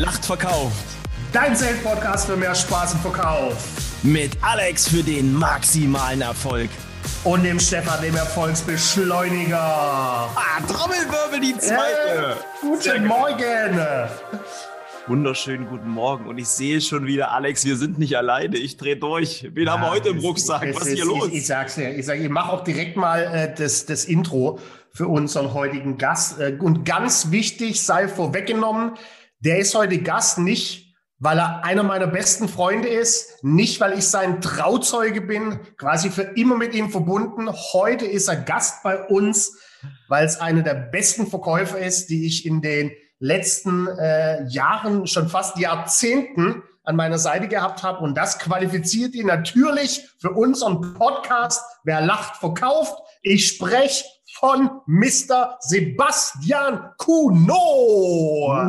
lacht verkauft. Dein Sales-Podcast für mehr Spaß im Verkauf. Mit Alex für den maximalen Erfolg. Und dem Stefan, dem Erfolgsbeschleuniger. Ah, Trommelwirbel, die zweite. Äh, guten Morgen. Wunderschönen guten Morgen. Und ich sehe schon wieder, Alex, wir sind nicht alleine. Ich drehe durch. Wen ja, haben wir heute im Rucksack? Was ist hier los? Ich, ich, sag's dir. Ich, sag, ich mache auch direkt mal äh, das, das Intro für unseren heutigen Gast. Äh, und ganz wichtig, sei vorweggenommen, der ist heute Gast nicht, weil er einer meiner besten Freunde ist, nicht weil ich sein Trauzeuge bin, quasi für immer mit ihm verbunden. Heute ist er Gast bei uns, weil es einer der besten Verkäufer ist, die ich in den letzten äh, Jahren, schon fast Jahrzehnten an meiner Seite gehabt habe. Und das qualifiziert ihn natürlich für unseren Podcast. Wer lacht, verkauft. Ich spreche von Mr. Sebastian Kuno.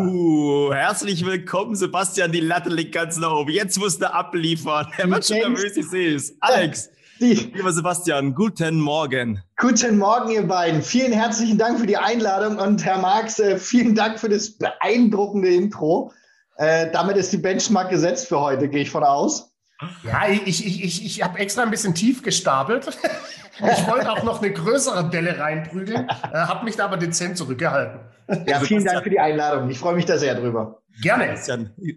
Uh, herzlich willkommen, Sebastian. Die Latte liegt ganz nach oben. Jetzt musst du abliefern. Er wird schon nervös, ich sehe es. Alex. Die. Lieber Sebastian, guten Morgen. Guten Morgen, ihr beiden. Vielen herzlichen Dank für die Einladung und Herr Marx, äh, vielen Dank für das beeindruckende Intro. Äh, damit ist die Benchmark gesetzt für heute, gehe ich von aus. Ja, ich, ich, ich, ich habe extra ein bisschen tief gestapelt. Ich wollte auch noch eine größere Delle reinprügeln, äh, habe mich da aber dezent zurückgehalten. Ja, vielen Dank für die Einladung. Ich freue mich da sehr drüber. Gerne.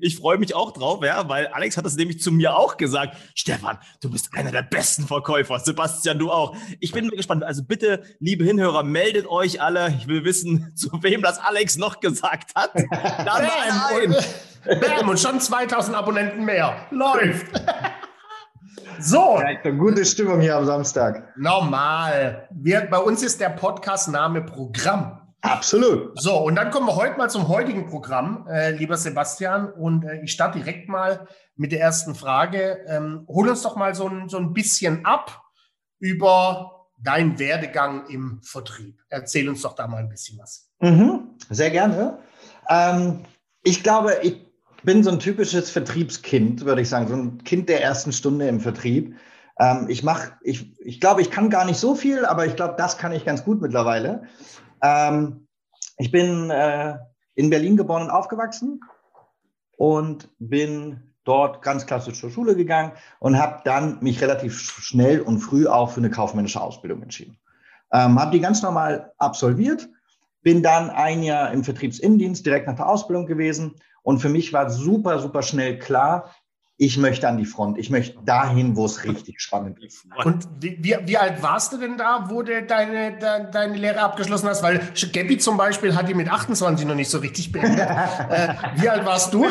Ich freue mich auch drauf, ja, weil Alex hat das nämlich zu mir auch gesagt. Stefan, du bist einer der besten Verkäufer. Sebastian, du auch. Ich bin gespannt. Also bitte, liebe Hinhörer, meldet euch alle. Ich will wissen, zu wem das Alex noch gesagt hat. Bam, und, bam, und schon 2000 Abonnenten mehr. Läuft. So. Ja, gute Stimmung hier am Samstag. Normal. Wir, bei uns ist der Podcast-Name Programm. Absolut. So, und dann kommen wir heute mal zum heutigen Programm, äh, lieber Sebastian. Und äh, ich starte direkt mal mit der ersten Frage. Ähm, hol uns doch mal so ein, so ein bisschen ab über deinen Werdegang im Vertrieb. Erzähl uns doch da mal ein bisschen was. Mhm, sehr gerne. Ähm, ich glaube, ich bin so ein typisches Vertriebskind, würde ich sagen, so ein Kind der ersten Stunde im Vertrieb. Ähm, ich mache, ich, ich glaube, ich kann gar nicht so viel, aber ich glaube, das kann ich ganz gut mittlerweile. Ähm, ich bin äh, in Berlin geboren und aufgewachsen und bin dort ganz klassisch zur Schule gegangen und habe dann mich relativ schnell und früh auch für eine kaufmännische Ausbildung entschieden. Ähm, habe die ganz normal absolviert, bin dann ein Jahr im Vertriebsinnendienst direkt nach der Ausbildung gewesen und für mich war super, super schnell klar, ich möchte an die Front. Ich möchte dahin, wo es richtig spannend ist. Und wie, wie alt warst du denn da, wo du deine, de, deine Lehre abgeschlossen hast? Weil Gabby zum Beispiel hat die mit 28 noch nicht so richtig beendet. äh, wie alt warst du?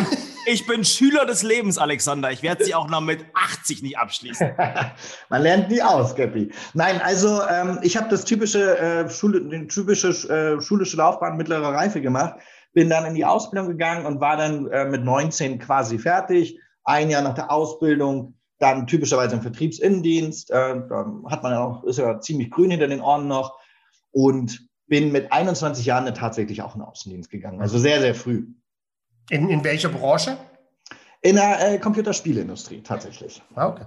Ich bin Schüler des Lebens, Alexander. Ich werde sie auch noch mit 80 nicht abschließen. Man lernt nie aus, Gabby. Nein, also ähm, ich habe das typische, äh, Schule, typische äh, schulische Laufbahn mittlerer Reife gemacht bin dann in die Ausbildung gegangen und war dann äh, mit 19 quasi fertig. Ein Jahr nach der Ausbildung, dann typischerweise im Vertriebsinnendienst. Äh, da hat man ja auch, ist ja ziemlich grün hinter den Ohren noch. Und bin mit 21 Jahren tatsächlich auch in den Außendienst gegangen. Also sehr, sehr früh. In, in welcher Branche? In der äh, Computerspielindustrie tatsächlich. Ah, okay.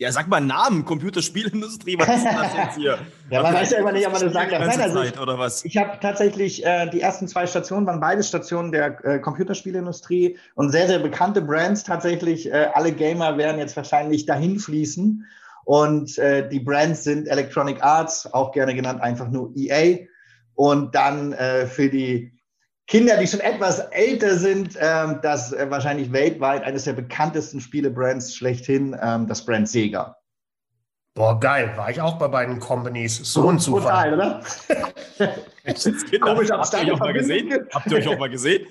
Ja, sag mal Namen, Computerspielindustrie, was ist das jetzt hier? ja, man weiß ja immer nicht, ob man das sagt. Nein, also ich, oder was? Ich habe tatsächlich, äh, die ersten zwei Stationen waren beide Stationen der äh, Computerspielindustrie und sehr, sehr bekannte Brands tatsächlich. Äh, alle Gamer werden jetzt wahrscheinlich dahin fließen. Und äh, die Brands sind Electronic Arts, auch gerne genannt einfach nur EA. Und dann äh, für die Kinder, die schon etwas älter sind, ähm, das äh, wahrscheinlich weltweit eines der bekanntesten Spielebrands schlechthin, ähm, das Brand Sega. Boah, geil. War ich auch bei beiden Companies. So ein Zufall. Total, oder? Komisch, habt ihr euch auch mal gesehen? Habt ihr euch auch mal gesehen?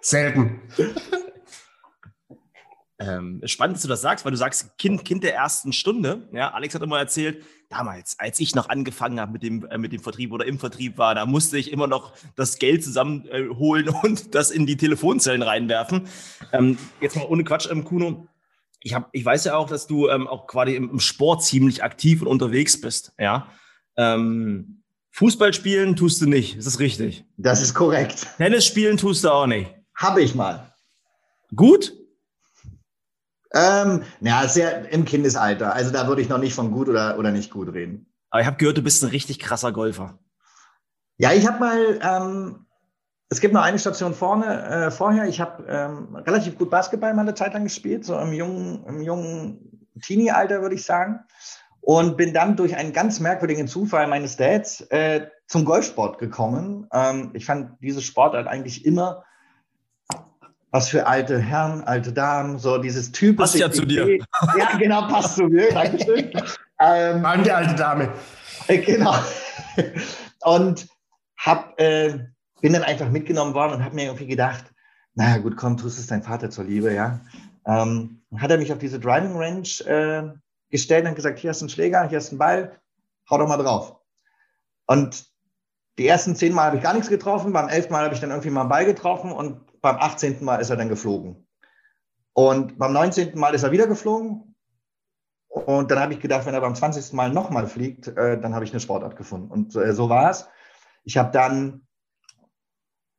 Selten. Ähm, spannend, dass du das sagst, weil du sagst, Kind, Kind der ersten Stunde. Ja, Alex hat immer erzählt, damals, als ich noch angefangen habe mit dem, äh, mit dem Vertrieb oder im Vertrieb war, da musste ich immer noch das Geld zusammenholen äh, und das in die Telefonzellen reinwerfen. Ähm, jetzt mal ohne Quatsch, ähm, Kuno. Ich, hab, ich weiß ja auch, dass du ähm, auch quasi im, im, Sport ziemlich aktiv und unterwegs bist. Ja. Ähm, Fußball spielen tust du nicht, ist das richtig? Das ist korrekt. Tennis spielen tust du auch nicht. Habe ich mal. Gut? Ähm, ja, sehr im Kindesalter. Also da würde ich noch nicht von gut oder, oder nicht gut reden. Aber ich habe gehört, du bist ein richtig krasser Golfer. Ja, ich habe mal ähm, es gibt noch eine Station vorne, äh, vorher. Ich habe ähm, relativ gut Basketball mal eine Zeit lang gespielt, so im jungen, im jungen Teenie-Alter, würde ich sagen. Und bin dann durch einen ganz merkwürdigen Zufall meines Dads äh, zum Golfsport gekommen. Ähm, ich fand diese Sportart eigentlich immer was für alte Herren, alte Damen, so dieses typische. Passt ja zu dir. Ja, genau, passt zu mir. Dankeschön. ähm, die alte Dame. Äh, genau. Und hab, äh, bin dann einfach mitgenommen worden und habe mir irgendwie gedacht, naja gut, komm, tust es dein Vater zur Liebe, ja. Ähm, hat er mich auf diese Driving Range äh, gestellt und gesagt, hier hast du einen Schläger, hier hast du einen Ball, hau doch mal drauf. Und die ersten zehn Mal habe ich gar nichts getroffen, beim elften Mal habe ich dann irgendwie mal einen Ball getroffen und beim 18. Mal ist er dann geflogen. Und beim 19. Mal ist er wieder geflogen. Und dann habe ich gedacht, wenn er beim 20. Mal nochmal fliegt, äh, dann habe ich eine Sportart gefunden. Und äh, so war es. Ich habe dann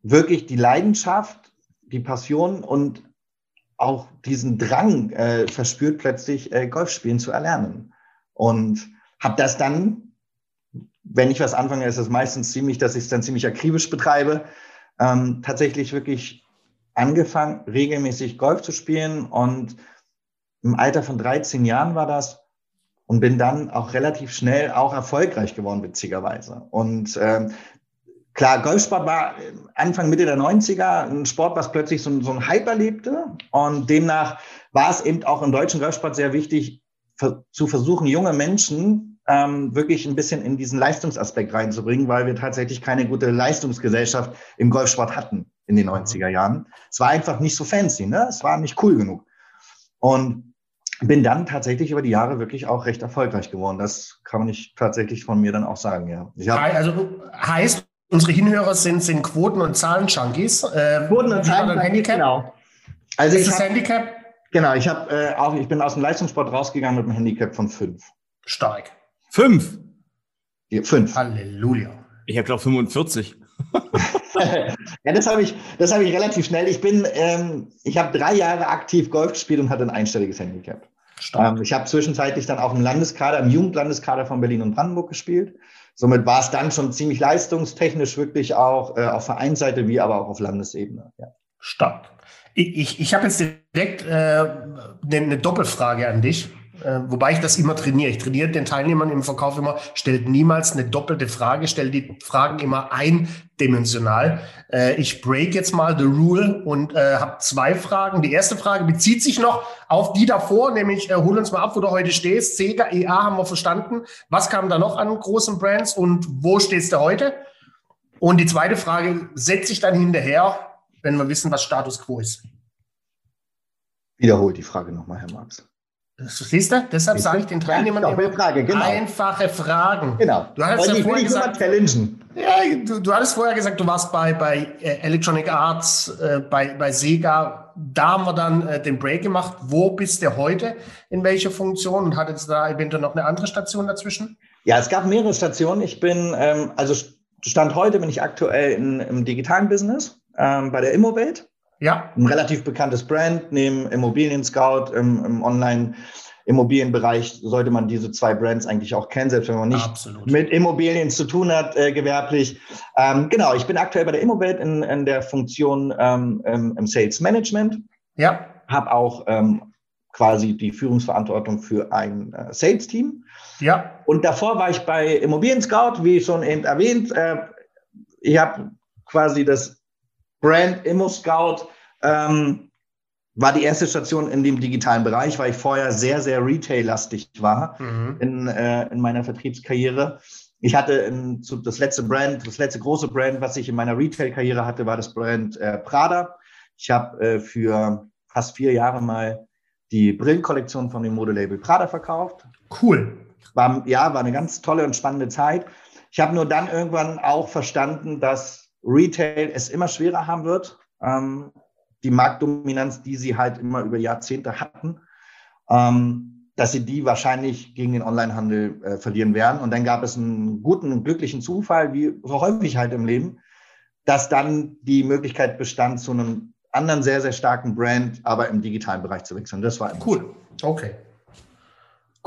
wirklich die Leidenschaft, die Passion und auch diesen Drang äh, verspürt, plötzlich äh, Golf spielen zu erlernen. Und habe das dann, wenn ich was anfange, ist es meistens ziemlich, dass ich es dann ziemlich akribisch betreibe, ähm, tatsächlich wirklich angefangen, regelmäßig Golf zu spielen und im Alter von 13 Jahren war das und bin dann auch relativ schnell auch erfolgreich geworden, witzigerweise. Und ähm, klar, Golfsport war Anfang, Mitte der 90er ein Sport, was plötzlich so, so ein Hype erlebte und demnach war es eben auch im deutschen Golfsport sehr wichtig, zu versuchen, junge Menschen ähm, wirklich ein bisschen in diesen Leistungsaspekt reinzubringen, weil wir tatsächlich keine gute Leistungsgesellschaft im Golfsport hatten in den 90er Jahren. Es war einfach nicht so fancy, ne? Es war nicht cool genug. Und bin dann tatsächlich über die Jahre wirklich auch recht erfolgreich geworden. Das kann man nicht tatsächlich von mir dann auch sagen, ja. also heißt, unsere Hinhörer sind, sind Quoten- und Zahlen-Junkies. Äh, Quoten- und Zahlen-Handicap? Genau. Also ist das Handicap? Genau, ich habe äh, auch, ich bin aus dem Leistungssport rausgegangen mit einem Handicap von fünf. Stark. Fünf? Ja, fünf. Halleluja. Ich habe glaube 45. ja, das habe ich, das habe ich relativ schnell. Ich bin, ähm, ich habe drei Jahre aktiv Golf gespielt und hatte ein einstelliges Handicap. Ähm, ich habe zwischenzeitlich dann auch im Landeskader, im Jugendlandeskader von Berlin und Brandenburg gespielt. Somit war es dann schon ziemlich leistungstechnisch wirklich auch äh, auf Vereinsseite wie aber auch auf Landesebene. Ja. Stark. Ich, ich, ich habe jetzt direkt äh, eine, eine Doppelfrage an dich. Äh, wobei ich das immer trainiere. Ich trainiere den Teilnehmern im Verkauf immer, stellt niemals eine doppelte Frage, stellt die Fragen immer eindimensional. Äh, ich break jetzt mal the rule und äh, habe zwei Fragen. Die erste Frage bezieht sich noch auf die davor, nämlich äh, hol uns mal ab, wo du heute stehst. Sega, EA haben wir verstanden. Was kam da noch an großen Brands und wo stehst du heute? Und die zweite Frage setze ich dann hinterher, wenn wir wissen, was Status quo ist. Wiederholt die Frage nochmal, Herr Marx. Siehst du? Deshalb sage ich den Teilnehmern immer Frage, genau. einfache Fragen. Genau. Du hattest ja vorher gesagt, ja, du, du hattest vorher gesagt, du warst bei, bei äh, Electronic Arts, äh, bei, bei Sega. Da haben wir dann äh, den Break gemacht. Wo bist du heute? In welcher Funktion? Und hattest du da eventuell noch eine andere Station dazwischen? Ja, es gab mehrere Stationen. Ich bin, ähm, also Stand heute bin ich aktuell in, im digitalen Business ähm, bei der Immowelt. Ja. Ein relativ bekanntes Brand neben Immobilien Scout im, im Online- Immobilienbereich sollte man diese zwei Brands eigentlich auch kennen, selbst wenn man nicht Absolut. mit Immobilien zu tun hat, äh, gewerblich. Ähm, genau, ich bin aktuell bei der Immowelt in, in der Funktion ähm, im, Sales Management. Ja. Habe auch ähm, quasi die Führungsverantwortung für ein äh, Sales-Team. Ja. Und davor war ich bei Immobilien Scout, wie schon eben erwähnt. Äh, ich habe quasi das Brand Immo Scout ähm, war die erste Station in dem digitalen Bereich, weil ich vorher sehr, sehr retail-lastig war mhm. in, äh, in meiner Vertriebskarriere. Ich hatte in, zu, das letzte Brand, das letzte große Brand, was ich in meiner Retail-Karriere hatte, war das Brand äh, Prada. Ich habe äh, für fast vier Jahre mal die Brillenkollektion von dem Modelabel Prada verkauft. Cool. War, ja, war eine ganz tolle und spannende Zeit. Ich habe nur dann irgendwann auch verstanden, dass Retail es immer schwerer haben wird. Ähm, die Marktdominanz, die sie halt immer über Jahrzehnte hatten, ähm, dass sie die wahrscheinlich gegen den Onlinehandel äh, verlieren werden. Und dann gab es einen guten und glücklichen Zufall, wie so häufig halt im Leben, dass dann die Möglichkeit bestand, zu einem anderen sehr, sehr starken Brand, aber im digitalen Bereich zu wechseln. Das war cool. Okay.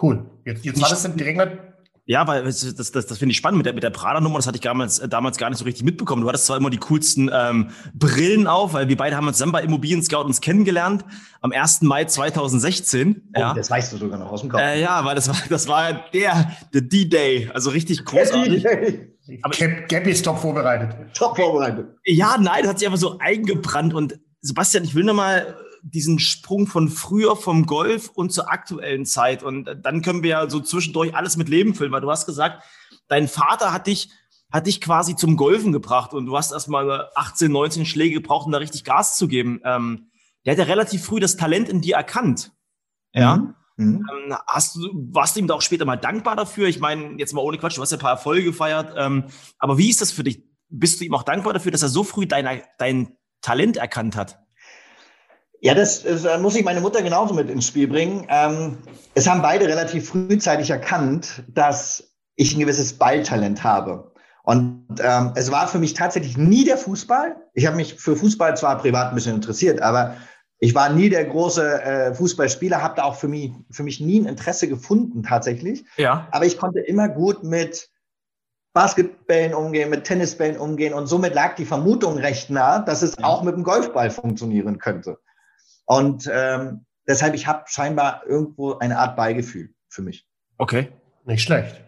Cool. Jetzt, jetzt war das direkt Ja, weil das, das, das finde ich spannend mit der, mit der Prada-Nummer. Das hatte ich damals, äh, damals gar nicht so richtig mitbekommen. Du hattest zwar immer die coolsten ähm, Brillen auf, weil wir beide haben uns zusammen bei Immobilien Scout uns kennengelernt am 1. Mai 2016. Oh, ja. Das weißt du sogar noch aus dem Kopf. Äh, ja, weil das war, das war der, der D-Day. Also richtig großartig. Aber Gabby ist top vorbereitet. Top vorbereitet. Ja, nein, das hat sich einfach so eingebrannt. Und Sebastian, ich will nochmal diesen Sprung von früher vom Golf und zur aktuellen Zeit. Und dann können wir ja so zwischendurch alles mit Leben füllen, weil du hast gesagt, dein Vater hat dich, hat dich quasi zum Golfen gebracht und du hast erstmal 18, 19 Schläge gebraucht, um da richtig Gas zu geben. Ähm, der hat ja relativ früh das Talent in dir erkannt. Ja. Mhm. Mhm. Ähm, hast du, warst du ihm da auch später mal dankbar dafür? Ich meine, jetzt mal ohne Quatsch, du hast ja ein paar Erfolge gefeiert. Ähm, aber wie ist das für dich? Bist du ihm auch dankbar dafür, dass er so früh dein, dein Talent erkannt hat? Ja, das, das, muss ich meine Mutter genauso mit ins Spiel bringen. Ähm, es haben beide relativ frühzeitig erkannt, dass ich ein gewisses Balltalent habe. Und ähm, es war für mich tatsächlich nie der Fußball. Ich habe mich für Fußball zwar privat ein bisschen interessiert, aber ich war nie der große äh, Fußballspieler, habe da auch für mich, für mich nie ein Interesse gefunden tatsächlich. Ja. Aber ich konnte immer gut mit Basketballen umgehen, mit Tennisbällen umgehen und somit lag die Vermutung recht nah, dass es auch mit dem Golfball funktionieren könnte. Und ähm, deshalb, ich habe scheinbar irgendwo eine Art Beigefühl für mich. Okay. Nicht schlecht.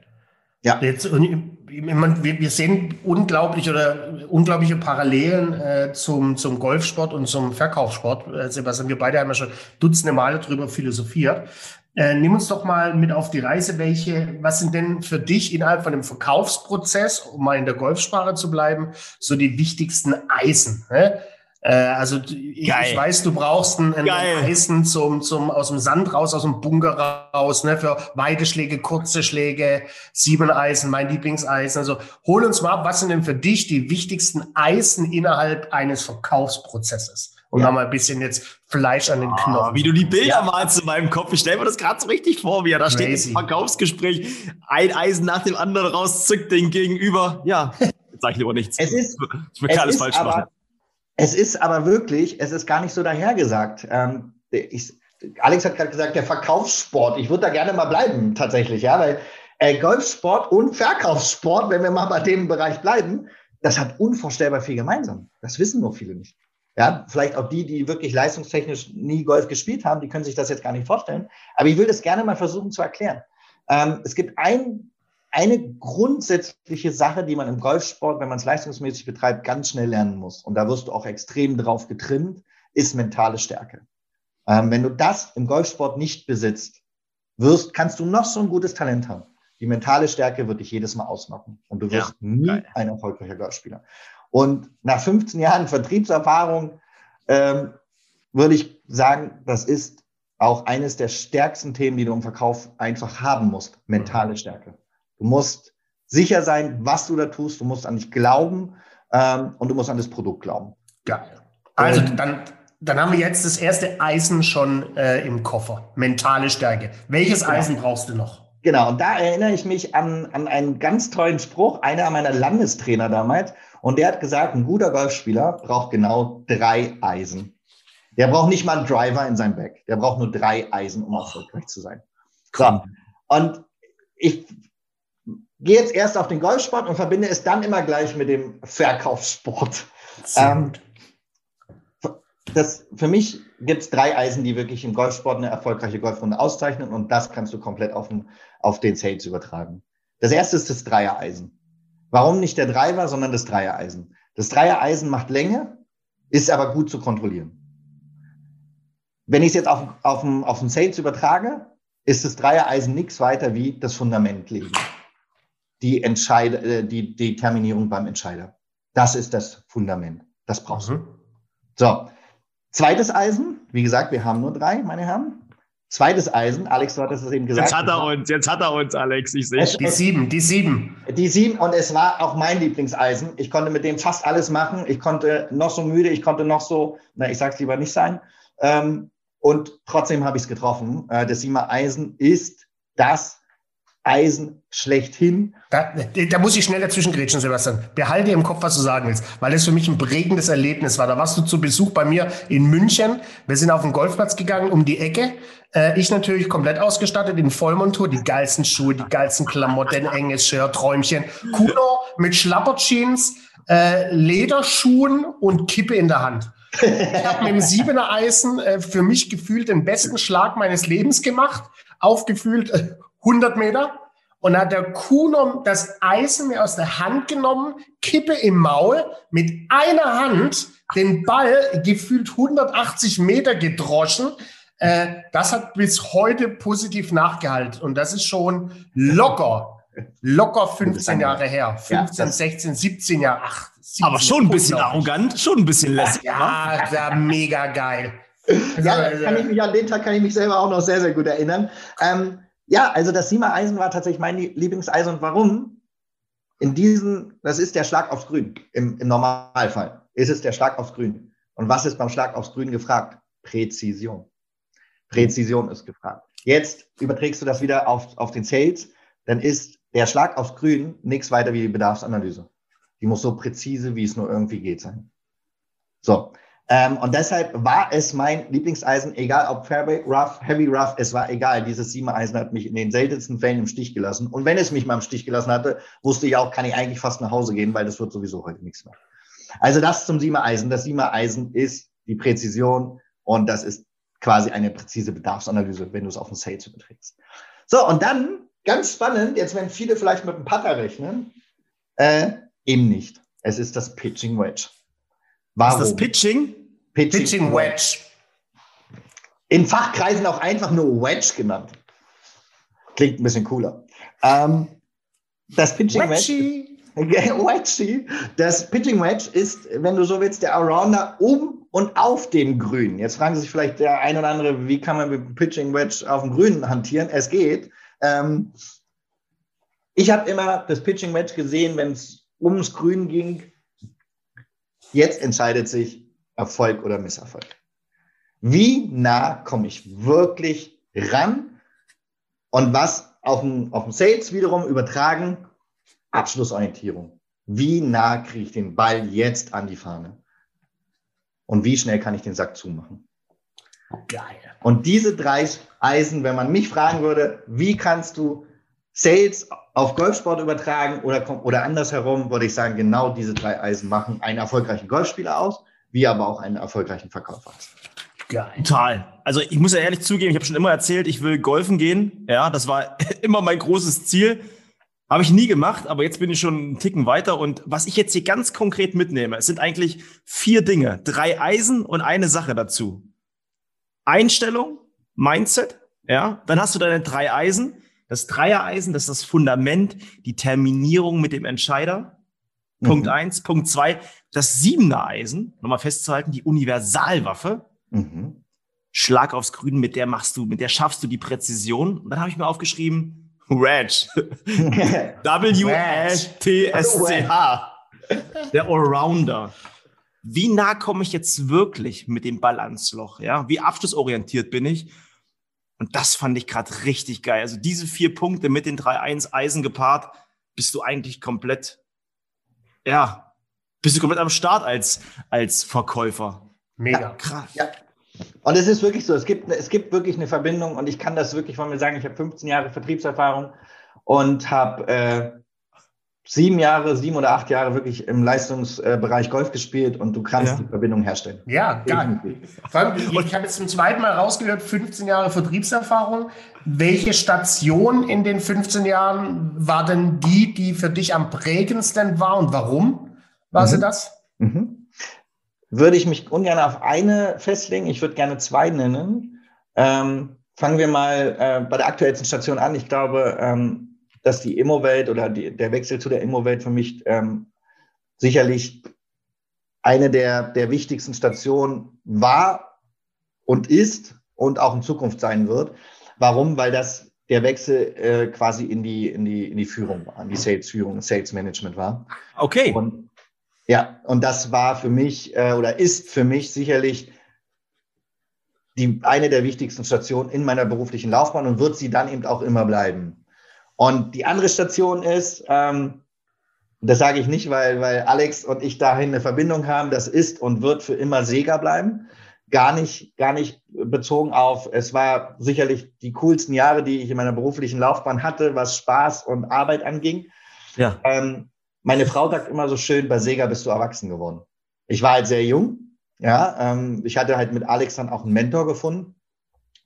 Ja. Jetzt, wir sehen unglaublich oder unglaubliche Parallelen äh, zum, zum Golfsport und zum Verkaufssport. Äh, Sebastian, wir beide haben ja schon dutzende Male darüber philosophiert. Äh, nimm uns doch mal mit auf die Reise. Welche, was sind denn für dich innerhalb von dem Verkaufsprozess, um mal in der Golfsprache zu bleiben, so die wichtigsten Eisen? Ne? Äh, also ich, ich, weiß, du brauchst einen, einen Eisen zum, zum, aus dem Sand raus, aus dem Bunker raus, ne, für weite Schläge, kurze Schläge, sieben Eisen, mein Lieblingseisen. Also hol uns mal ab, was sind denn für dich die wichtigsten Eisen innerhalb eines Verkaufsprozesses? Und ja. mal ein bisschen jetzt Fleisch an den Knochen. Oh, wie du die Bilder ja. malst in meinem Kopf. Ich stelle mir das gerade so richtig vor, wie er da Crazy. steht im Verkaufsgespräch, ein Eisen nach dem anderen rauszückt, den gegenüber. Ja, jetzt sag ich lieber nichts. Es ist, ich will alles falsch aber, machen. Es ist aber wirklich, es ist gar nicht so dahergesagt. Ähm, ich, Alex hat gerade gesagt, der Verkaufssport. Ich würde da gerne mal bleiben, tatsächlich, ja, weil äh, Golfsport und Verkaufssport, wenn wir mal bei dem Bereich bleiben, das hat unvorstellbar viel gemeinsam. Das wissen nur viele nicht. Ja, vielleicht auch die, die wirklich leistungstechnisch nie Golf gespielt haben, die können sich das jetzt gar nicht vorstellen. Aber ich will das gerne mal versuchen zu erklären. Ähm, es gibt ein eine grundsätzliche Sache, die man im Golfsport, wenn man es leistungsmäßig betreibt, ganz schnell lernen muss, und da wirst du auch extrem drauf getrimmt, ist mentale Stärke. Ähm, wenn du das im Golfsport nicht besitzt, wirst, kannst du noch so ein gutes Talent haben. Die mentale Stärke wird dich jedes Mal ausmachen und du wirst ja, nie ein erfolgreicher Golfspieler. Und nach 15 Jahren Vertriebserfahrung ähm, würde ich sagen, das ist auch eines der stärksten Themen, die du im Verkauf einfach haben musst. Mentale Stärke. Du musst sicher sein, was du da tust. Du musst an dich glauben ähm, und du musst an das Produkt glauben. Geil. Also dann, dann haben wir jetzt das erste Eisen schon äh, im Koffer. Mentale Stärke. Welches genau. Eisen brauchst du noch? Genau, und da erinnere ich mich an, an einen ganz tollen Spruch, einer meiner Landestrainer damals. Und der hat gesagt, ein guter Golfspieler braucht genau drei Eisen. Der braucht nicht mal einen Driver in seinem Back. Der braucht nur drei Eisen, um erfolgreich zu sein. So. Und ich gehe jetzt erst auf den Golfsport und verbinde es dann immer gleich mit dem Verkaufssport. Ähm, das, für mich gibt es drei Eisen, die wirklich im Golfsport eine erfolgreiche Golfrunde auszeichnen und das kannst du komplett auf den, auf den Sales übertragen. Das erste ist das Dreiereisen. Warum nicht der Driver, sondern das Dreiereisen? Das Dreiereisen macht Länge, ist aber gut zu kontrollieren. Wenn ich es jetzt auf, auf, auf den Sales übertrage, ist das Dreiereisen nichts weiter wie das Fundament legen die, Entscheid äh, die, die Terminierung beim Entscheider. Das ist das Fundament. Das brauchst du. Mhm. So. Zweites Eisen. Wie gesagt, wir haben nur drei, meine Herren. Zweites Eisen. Alex, du hattest es eben gesagt. Jetzt hat er uns, jetzt hat er uns, Alex. Ich sehe Die sieben, die sieben. Die sieben. Und es war auch mein Lieblingseisen. Ich konnte mit dem fast alles machen. Ich konnte noch so müde, ich konnte noch so, na, ich sag's lieber nicht sein. Ähm, und trotzdem habe ich es getroffen. Äh, das Siemer Eisen ist das Eisen schlechthin. Da, da muss ich schnell dazwischen grätschen, Sebastian. Behalte im Kopf, was du sagen willst, weil es für mich ein prägendes Erlebnis war. Da warst du zu Besuch bei mir in München. Wir sind auf den Golfplatz gegangen um die Ecke. Äh, ich natürlich komplett ausgestattet in Vollmontur, die geilsten Schuhe, die geilsten Klamotten, enges Shirt, Träumchen. Kuno mit Schlapperjeans, äh, Lederschuhen und Kippe in der Hand. Ich habe mit dem Siebener Eisen äh, für mich gefühlt den besten Schlag meines Lebens gemacht. Aufgefühlt äh, 100 Meter. Und dann hat der Kuno das Eisen mir aus der Hand genommen, Kippe im Maul, mit einer Hand den Ball gefühlt 180 Meter gedroschen. Äh, das hat bis heute positiv nachgehalten. Und das ist schon locker, locker 15 Jahre her. 15, ja, 16, 17 Jahre. Ach, 17, aber schon ein bisschen arrogant, schon ein bisschen lässig. Ja, ja mega geil. ja, also, kann ich mich an den Tag kann ich mich selber auch noch sehr, sehr gut erinnern. Ähm, ja, also das Siemer Eisen war tatsächlich mein Lieblingseisen. Und warum? In diesem, das ist der Schlag aufs Grün. Im, Im Normalfall ist es der Schlag aufs Grün. Und was ist beim Schlag aufs Grün gefragt? Präzision. Präzision ist gefragt. Jetzt überträgst du das wieder auf, auf den Sales, dann ist der Schlag aufs Grün nichts weiter wie die Bedarfsanalyse. Die muss so präzise, wie es nur irgendwie geht sein. So, ähm, und deshalb war es mein Lieblingseisen, egal ob Fairway, Rough, Heavy Rough, es war egal. Dieses Siemer Eisen hat mich in den seltensten Fällen im Stich gelassen. Und wenn es mich mal im Stich gelassen hatte, wusste ich auch, kann ich eigentlich fast nach Hause gehen, weil das wird sowieso heute nichts mehr. Also das zum Siemer Eisen. Das Siemer Eisen ist die Präzision und das ist quasi eine präzise Bedarfsanalyse, wenn du es auf den Sales überträgst. So, und dann, ganz spannend, jetzt wenn viele vielleicht mit dem Putter rechnen, äh, eben nicht. Es ist das Pitching Wedge. Warum? Ist das Pitching? Pitching, Pitching Wedge. In Fachkreisen auch einfach nur Wedge genannt. Klingt ein bisschen cooler. Ähm, das Pitching Wedge. Wedge. Das Pitching Wedge ist, wenn du so willst, der Arounder um und auf dem Grün. Jetzt fragen sich vielleicht der ein oder andere, wie kann man mit dem Pitching Wedge auf dem Grün hantieren? Es geht. Ähm, ich habe immer das Pitching Wedge gesehen, wenn es ums Grün ging. Jetzt entscheidet sich, Erfolg oder Misserfolg. Wie nah komme ich wirklich ran? Und was auf dem, auf dem Sales wiederum übertragen? Abschlussorientierung. Wie nah kriege ich den Ball jetzt an die Fahne? Und wie schnell kann ich den Sack zumachen? Geil. Und diese drei Eisen, wenn man mich fragen würde, wie kannst du Sales auf Golfsport übertragen oder, oder andersherum, würde ich sagen, genau diese drei Eisen machen einen erfolgreichen Golfspieler aus wie aber auch einen erfolgreichen Verkäufer hast. Geil. Total. Also ich muss ja ehrlich zugeben, ich habe schon immer erzählt, ich will golfen gehen. Ja, das war immer mein großes Ziel. Habe ich nie gemacht, aber jetzt bin ich schon einen Ticken weiter. Und was ich jetzt hier ganz konkret mitnehme, es sind eigentlich vier Dinge. Drei Eisen und eine Sache dazu. Einstellung, Mindset, ja. Dann hast du deine drei Eisen. Das Dreiereisen, das ist das Fundament, die Terminierung mit dem Entscheider. Punkt mhm. eins. Punkt zwei, das Siebener Eisen, nochmal festzuhalten, die Universalwaffe. Mhm. Schlag aufs Grün, mit der machst du, mit der schaffst du die Präzision. Und dann habe ich mir aufgeschrieben, Wedge. W-S-T-S-C-H. Der Allrounder. Wie nah komme ich jetzt wirklich mit dem Ball ans Loch? Ja? Wie abschlussorientiert bin ich? Und das fand ich gerade richtig geil. Also diese vier Punkte mit den drei Eisen gepaart, bist du eigentlich komplett ja, bist du komplett am Start als, als Verkäufer. Mega. Ja, krass. Ja. Und es ist wirklich so, es gibt, es gibt wirklich eine Verbindung und ich kann das wirklich von mir sagen, ich habe 15 Jahre Vertriebserfahrung und habe äh, sieben Jahre, sieben oder acht Jahre wirklich im Leistungsbereich Golf gespielt und du kannst ja. die Verbindung herstellen. Ja, gar Vor allem, ich, ich habe jetzt zum zweiten Mal rausgehört, 15 Jahre Vertriebserfahrung. Welche Station in den 15 Jahren war denn die, die für dich am prägendsten war und warum war mhm. sie das? Mhm. Würde ich mich ungern auf eine festlegen. Ich würde gerne zwei nennen. Ähm, fangen wir mal äh, bei der aktuellsten Station an. Ich glaube, ähm, dass die Immowelt oder die, der Wechsel zu der Immowelt für mich ähm, sicherlich eine der, der wichtigsten Stationen war und ist und auch in Zukunft sein wird. Warum? Weil das der Wechsel äh, quasi in die, in, die, in die Führung war, in die Sales-Führung, Sales-Management war. Okay. Und, ja, und das war für mich äh, oder ist für mich sicherlich die, eine der wichtigsten Stationen in meiner beruflichen Laufbahn und wird sie dann eben auch immer bleiben. Und die andere Station ist, ähm, das sage ich nicht, weil, weil Alex und ich dahin eine Verbindung haben, das ist und wird für immer Sega bleiben. Gar nicht, gar nicht bezogen auf, es war sicherlich die coolsten Jahre, die ich in meiner beruflichen Laufbahn hatte, was Spaß und Arbeit anging. Ja. Ähm, meine Frau sagt immer so schön, bei Sega bist du erwachsen geworden. Ich war halt sehr jung, ja. Ähm, ich hatte halt mit Alex dann auch einen Mentor gefunden,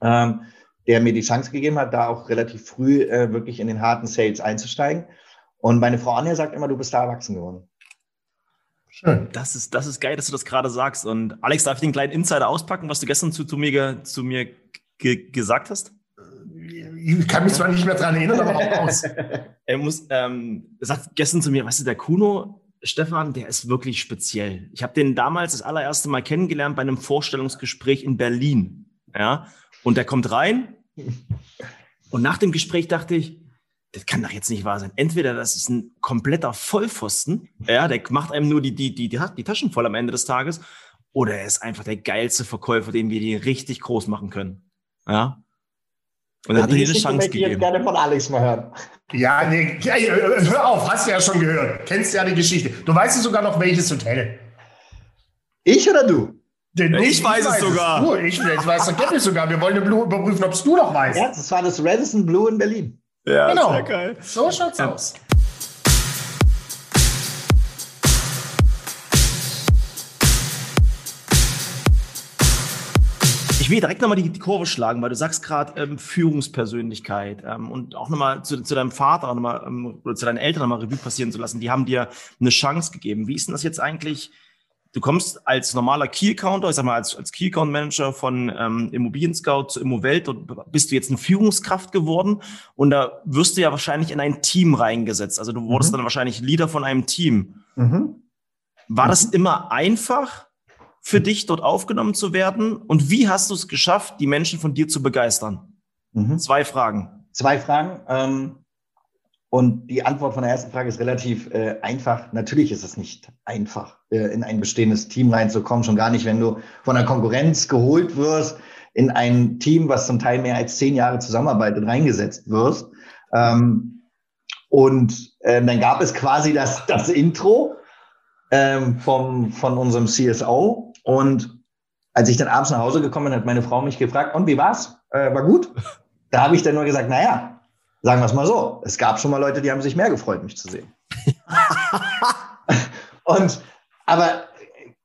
ähm, der mir die Chance gegeben hat, da auch relativ früh äh, wirklich in den harten Sales einzusteigen. Und meine Frau Anja sagt immer, du bist da erwachsen geworden. Schön. Das ist, das ist geil, dass du das gerade sagst. Und Alex, darf ich den kleinen Insider auspacken, was du gestern zu, zu mir, zu mir ge gesagt hast? Ich kann mich zwar nicht mehr dran erinnern, aber auch aus. er muss, ähm, sagt gestern zu mir, weißt du, der Kuno, Stefan, der ist wirklich speziell. Ich habe den damals das allererste Mal kennengelernt bei einem Vorstellungsgespräch in Berlin. Ja, und der kommt rein. Und nach dem Gespräch dachte ich, das kann doch jetzt nicht wahr sein. Entweder das ist ein kompletter Vollpfosten, ja, der macht einem nur die, die, die, die Taschen voll am Ende des Tages, oder er ist einfach der geilste Verkäufer, den wir die richtig groß machen können. Ja. Und er hat eine Chance gegeben. Ich gerne von Alex mal hören. Ja, nee, hör auf, hast du ja schon gehört. Kennst ja die Geschichte. Du weißt sogar noch, welches Hotel. Ich oder du? Den, ich, ich, weiß, es sogar. Es. Ich, ich weiß es kenn ich sogar. Wir wollen überprüfen, ob es du noch weißt. Ja, das war das Radisson Blue in Berlin. Ja, genau. sehr geil. So schaut's ja. aus. Ich will direkt nochmal die, die Kurve schlagen, weil du sagst gerade ähm, Führungspersönlichkeit ähm, und auch nochmal zu, zu deinem Vater nochmal, ähm, oder zu deinen Eltern nochmal Revue passieren zu lassen. Die haben dir eine Chance gegeben. Wie ist denn das jetzt eigentlich? Du kommst als normaler Key-Counter, ich sag mal, als, als Key-Account-Manager von ähm, Immobilien-Scout zu Immowelt und bist du jetzt eine Führungskraft geworden und da wirst du ja wahrscheinlich in ein Team reingesetzt. Also du wurdest mhm. dann wahrscheinlich Leader von einem Team. Mhm. War mhm. das immer einfach für dich, dort aufgenommen zu werden? Und wie hast du es geschafft, die Menschen von dir zu begeistern? Mhm. Zwei Fragen. Zwei Fragen. Ähm und die Antwort von der ersten Frage ist relativ äh, einfach. Natürlich ist es nicht einfach, äh, in ein bestehendes Team reinzukommen, schon gar nicht, wenn du von der Konkurrenz geholt wirst, in ein Team, was zum Teil mehr als zehn Jahre zusammenarbeitet, reingesetzt wirst. Ähm, und äh, dann gab es quasi das, das Intro ähm, vom, von unserem CSO. Und als ich dann abends nach Hause gekommen bin, hat meine Frau mich gefragt, und wie war's? Äh, war gut? Da habe ich dann nur gesagt, naja, Sagen wir es mal so. Es gab schon mal Leute, die haben sich mehr gefreut, mich zu sehen. und, aber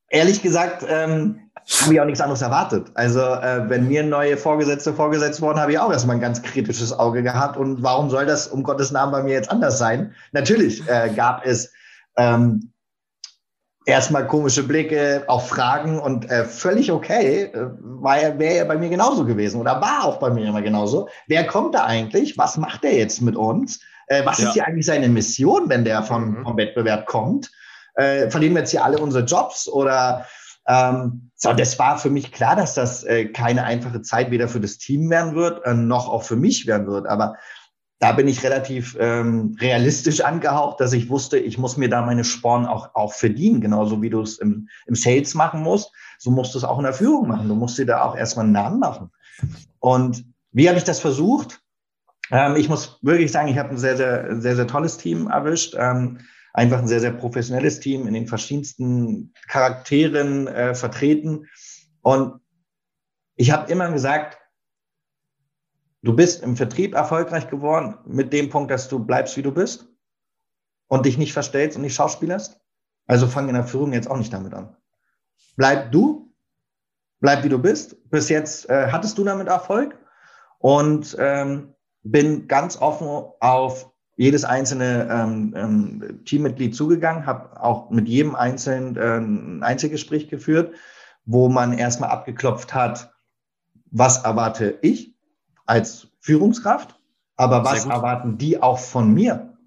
ehrlich gesagt, ähm, habe ich auch nichts anderes erwartet. Also, äh, wenn mir neue Vorgesetzte vorgesetzt wurden, habe ich auch erstmal ein ganz kritisches Auge gehabt. Und warum soll das um Gottes Namen bei mir jetzt anders sein? Natürlich äh, gab es ähm, erstmal komische Blicke, auch Fragen und äh, völlig okay, äh, wäre ja bei mir genauso gewesen oder war auch bei mir immer genauso. Wer kommt da eigentlich? Was macht er jetzt mit uns? Äh, was ja. ist hier eigentlich seine Mission, wenn der vom, mhm. vom Wettbewerb kommt? Äh, verlieren wir jetzt hier alle unsere Jobs oder ähm, so, das war für mich klar, dass das äh, keine einfache Zeit weder für das Team werden wird, äh, noch auch für mich werden wird. Aber da bin ich relativ ähm, realistisch angehaucht, dass ich wusste, ich muss mir da meine Sporen auch, auch verdienen, genauso wie du es im, im Sales machen musst. So musst du es auch in der Führung machen. Du musst dir da auch erstmal einen Namen machen. Und wie habe ich das versucht? Ähm, ich muss wirklich sagen, ich habe ein sehr, sehr, sehr, sehr tolles Team erwischt. Ähm, einfach ein sehr, sehr professionelles Team in den verschiedensten Charakteren äh, vertreten. Und ich habe immer gesagt, Du bist im Vertrieb erfolgreich geworden mit dem Punkt, dass du bleibst, wie du bist und dich nicht verstellst und nicht schauspielerst. Also fang in der Führung jetzt auch nicht damit an. Bleib du, bleib wie du bist. Bis jetzt äh, hattest du damit Erfolg und ähm, bin ganz offen auf jedes einzelne ähm, ähm, Teammitglied zugegangen, habe auch mit jedem einzelnen äh, ein Einzelgespräch geführt, wo man erstmal abgeklopft hat, was erwarte ich als Führungskraft, aber was erwarten die auch von mir?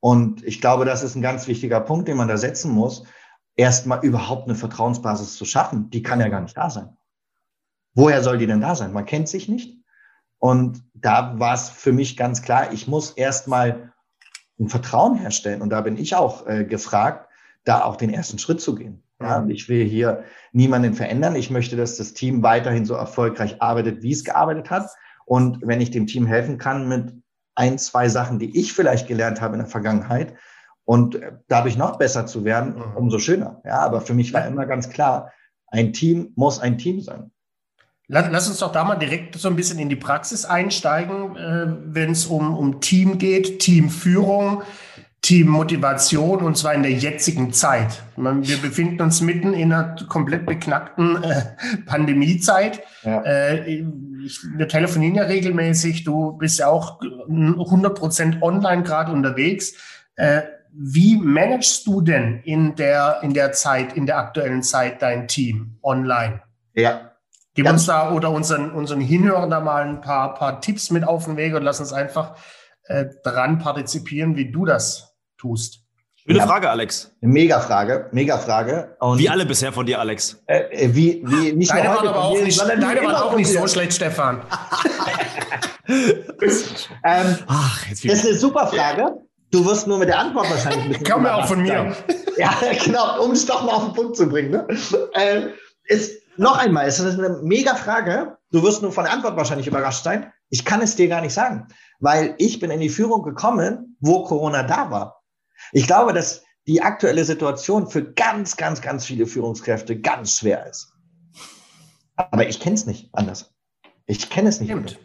Und ich glaube, das ist ein ganz wichtiger Punkt, den man da setzen muss, erstmal überhaupt eine Vertrauensbasis zu schaffen. Die kann ja gar nicht da sein. Woher soll die denn da sein? Man kennt sich nicht. Und da war es für mich ganz klar, ich muss erstmal ein Vertrauen herstellen. Und da bin ich auch äh, gefragt, da auch den ersten Schritt zu gehen. Ja, ich will hier niemanden verändern. Ich möchte, dass das Team weiterhin so erfolgreich arbeitet, wie es gearbeitet hat. Und wenn ich dem Team helfen kann mit ein, zwei Sachen, die ich vielleicht gelernt habe in der Vergangenheit. Und dadurch noch besser zu werden, mhm. umso schöner. Ja, aber für mich war immer ganz klar, ein Team muss ein Team sein. Lass, lass uns doch da mal direkt so ein bisschen in die Praxis einsteigen, äh, wenn es um, um Team geht, Teamführung. Teammotivation und zwar in der jetzigen Zeit. Wir befinden uns mitten in einer komplett beknackten äh, Pandemiezeit. Ja. Äh, ich, wir telefonieren ja regelmäßig. Du bist ja auch 100 Prozent online gerade unterwegs. Äh, wie managst du denn in der, in der Zeit, in der aktuellen Zeit dein Team online? Ja. Gib uns da oder unseren, unseren Hinhörern da mal ein paar, paar Tipps mit auf den Weg und lass uns einfach äh, daran partizipieren, wie du das tust? Schöne ja. Frage, Alex. Mega Frage, mega Frage. Und wie alle bisher von dir, Alex. Äh, äh wie, wie nicht deine waren aber auch nicht, deine waren auch nicht so schlecht, Stefan. ähm, Ach, jetzt das ist eine super Frage. Du wirst nur mit der Antwort wahrscheinlich ein bisschen. Kommt mir auch von mir. Ja, genau, um es doch mal auf den Punkt zu bringen. Ne? Äh, ist, noch einmal, es ist eine mega Frage. Du wirst nur von der Antwort wahrscheinlich überrascht sein. Ich kann es dir gar nicht sagen, weil ich bin in die Führung gekommen, wo Corona da war. Ich glaube, dass die aktuelle Situation für ganz, ganz, ganz viele Führungskräfte ganz schwer ist. Aber ich kenne es nicht anders. Ich kenne es nicht.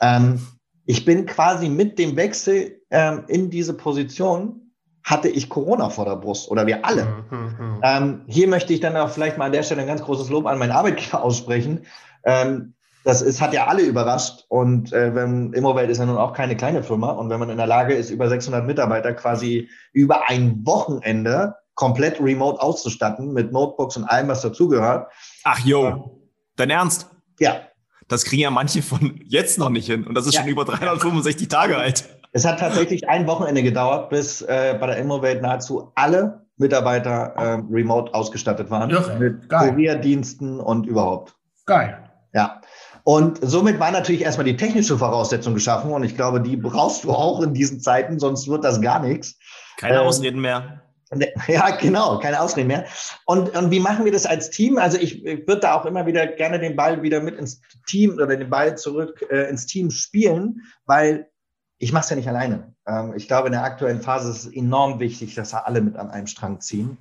Ähm, ich bin quasi mit dem Wechsel ähm, in diese Position hatte ich Corona vor der Brust oder wir alle. Mhm. Ähm, hier möchte ich dann auch vielleicht mal an der Stelle ein ganz großes Lob an meinen Arbeitgeber aussprechen. Ähm, das ist, hat ja alle überrascht. Und äh, wenn Immowelt ist ja nun auch keine kleine Firma. Und wenn man in der Lage ist, über 600 Mitarbeiter quasi über ein Wochenende komplett remote auszustatten mit Notebooks und allem, was dazugehört. Ach jo, dein Ernst? Ja. Das kriegen ja manche von jetzt noch nicht hin. Und das ist ja. schon über 365 Tage alt. Es hat tatsächlich ein Wochenende gedauert, bis äh, bei der Immowelt nahezu alle Mitarbeiter äh, remote ausgestattet waren. Ja, mit Kurierdiensten und überhaupt. Geil. Ja. Und somit war natürlich erstmal die technische Voraussetzung geschaffen. Und ich glaube, die brauchst du auch in diesen Zeiten, sonst wird das gar nichts. Keine ähm, Ausreden mehr. Ne, ja, genau, keine Ausreden mehr. Und, und wie machen wir das als Team? Also ich, ich würde da auch immer wieder gerne den Ball wieder mit ins Team oder den Ball zurück äh, ins Team spielen, weil ich mache es ja nicht alleine. Ähm, ich glaube, in der aktuellen Phase ist es enorm wichtig, dass da alle mit an einem Strang ziehen.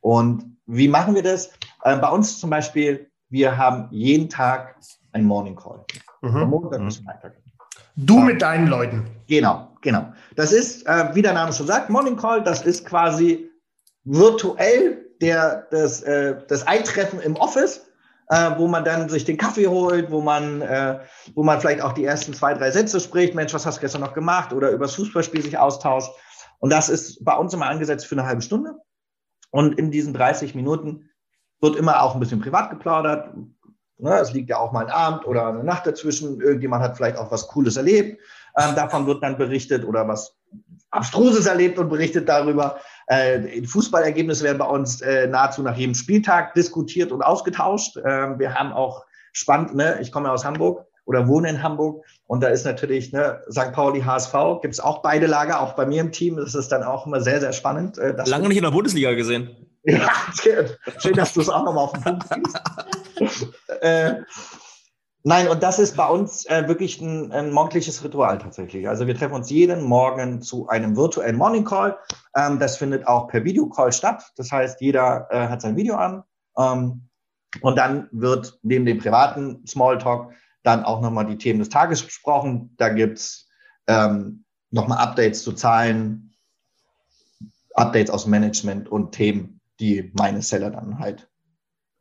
Und wie machen wir das? Äh, bei uns zum Beispiel, wir haben jeden Tag ein Morning Call. Mhm. Montag bis mhm. Freitag. Du mit deinen Leuten. Genau, genau. Das ist, äh, wie der Name schon sagt, Morning Call, das ist quasi virtuell der, das, äh, das Eintreffen im Office, äh, wo man dann sich den Kaffee holt, wo man, äh, wo man vielleicht auch die ersten zwei, drei Sätze spricht, Mensch, was hast du gestern noch gemacht oder über das Fußballspiel sich austauscht. Und das ist bei uns immer angesetzt für eine halbe Stunde. Und in diesen 30 Minuten wird immer auch ein bisschen privat geplaudert, Ne, es liegt ja auch mal ein Abend oder eine Nacht dazwischen. Irgendjemand hat vielleicht auch was Cooles erlebt. Ähm, davon wird dann berichtet oder was Abstruses erlebt und berichtet darüber. Äh, Fußballergebnisse werden bei uns äh, nahezu nach jedem Spieltag diskutiert und ausgetauscht. Ähm, wir haben auch spannend, ne, ich komme aus Hamburg oder wohne in Hamburg und da ist natürlich ne, St. Pauli, HSV, gibt es auch beide Lager, auch bei mir im Team. Das ist dann auch immer sehr, sehr spannend. Äh, Lange nicht in der Bundesliga gesehen. Ja, schön, dass du es auch nochmal auf den Punkt siehst. äh, nein, und das ist bei uns äh, wirklich ein, ein, morgendliches Ritual tatsächlich. Also wir treffen uns jeden Morgen zu einem virtuellen Morning Call. Ähm, das findet auch per Videocall statt. Das heißt, jeder äh, hat sein Video an. Ähm, und dann wird neben dem privaten Smalltalk dann auch nochmal die Themen des Tages besprochen. Da gibt's ähm, nochmal Updates zu Zahlen, Updates aus Management und Themen die meine Seller dann halt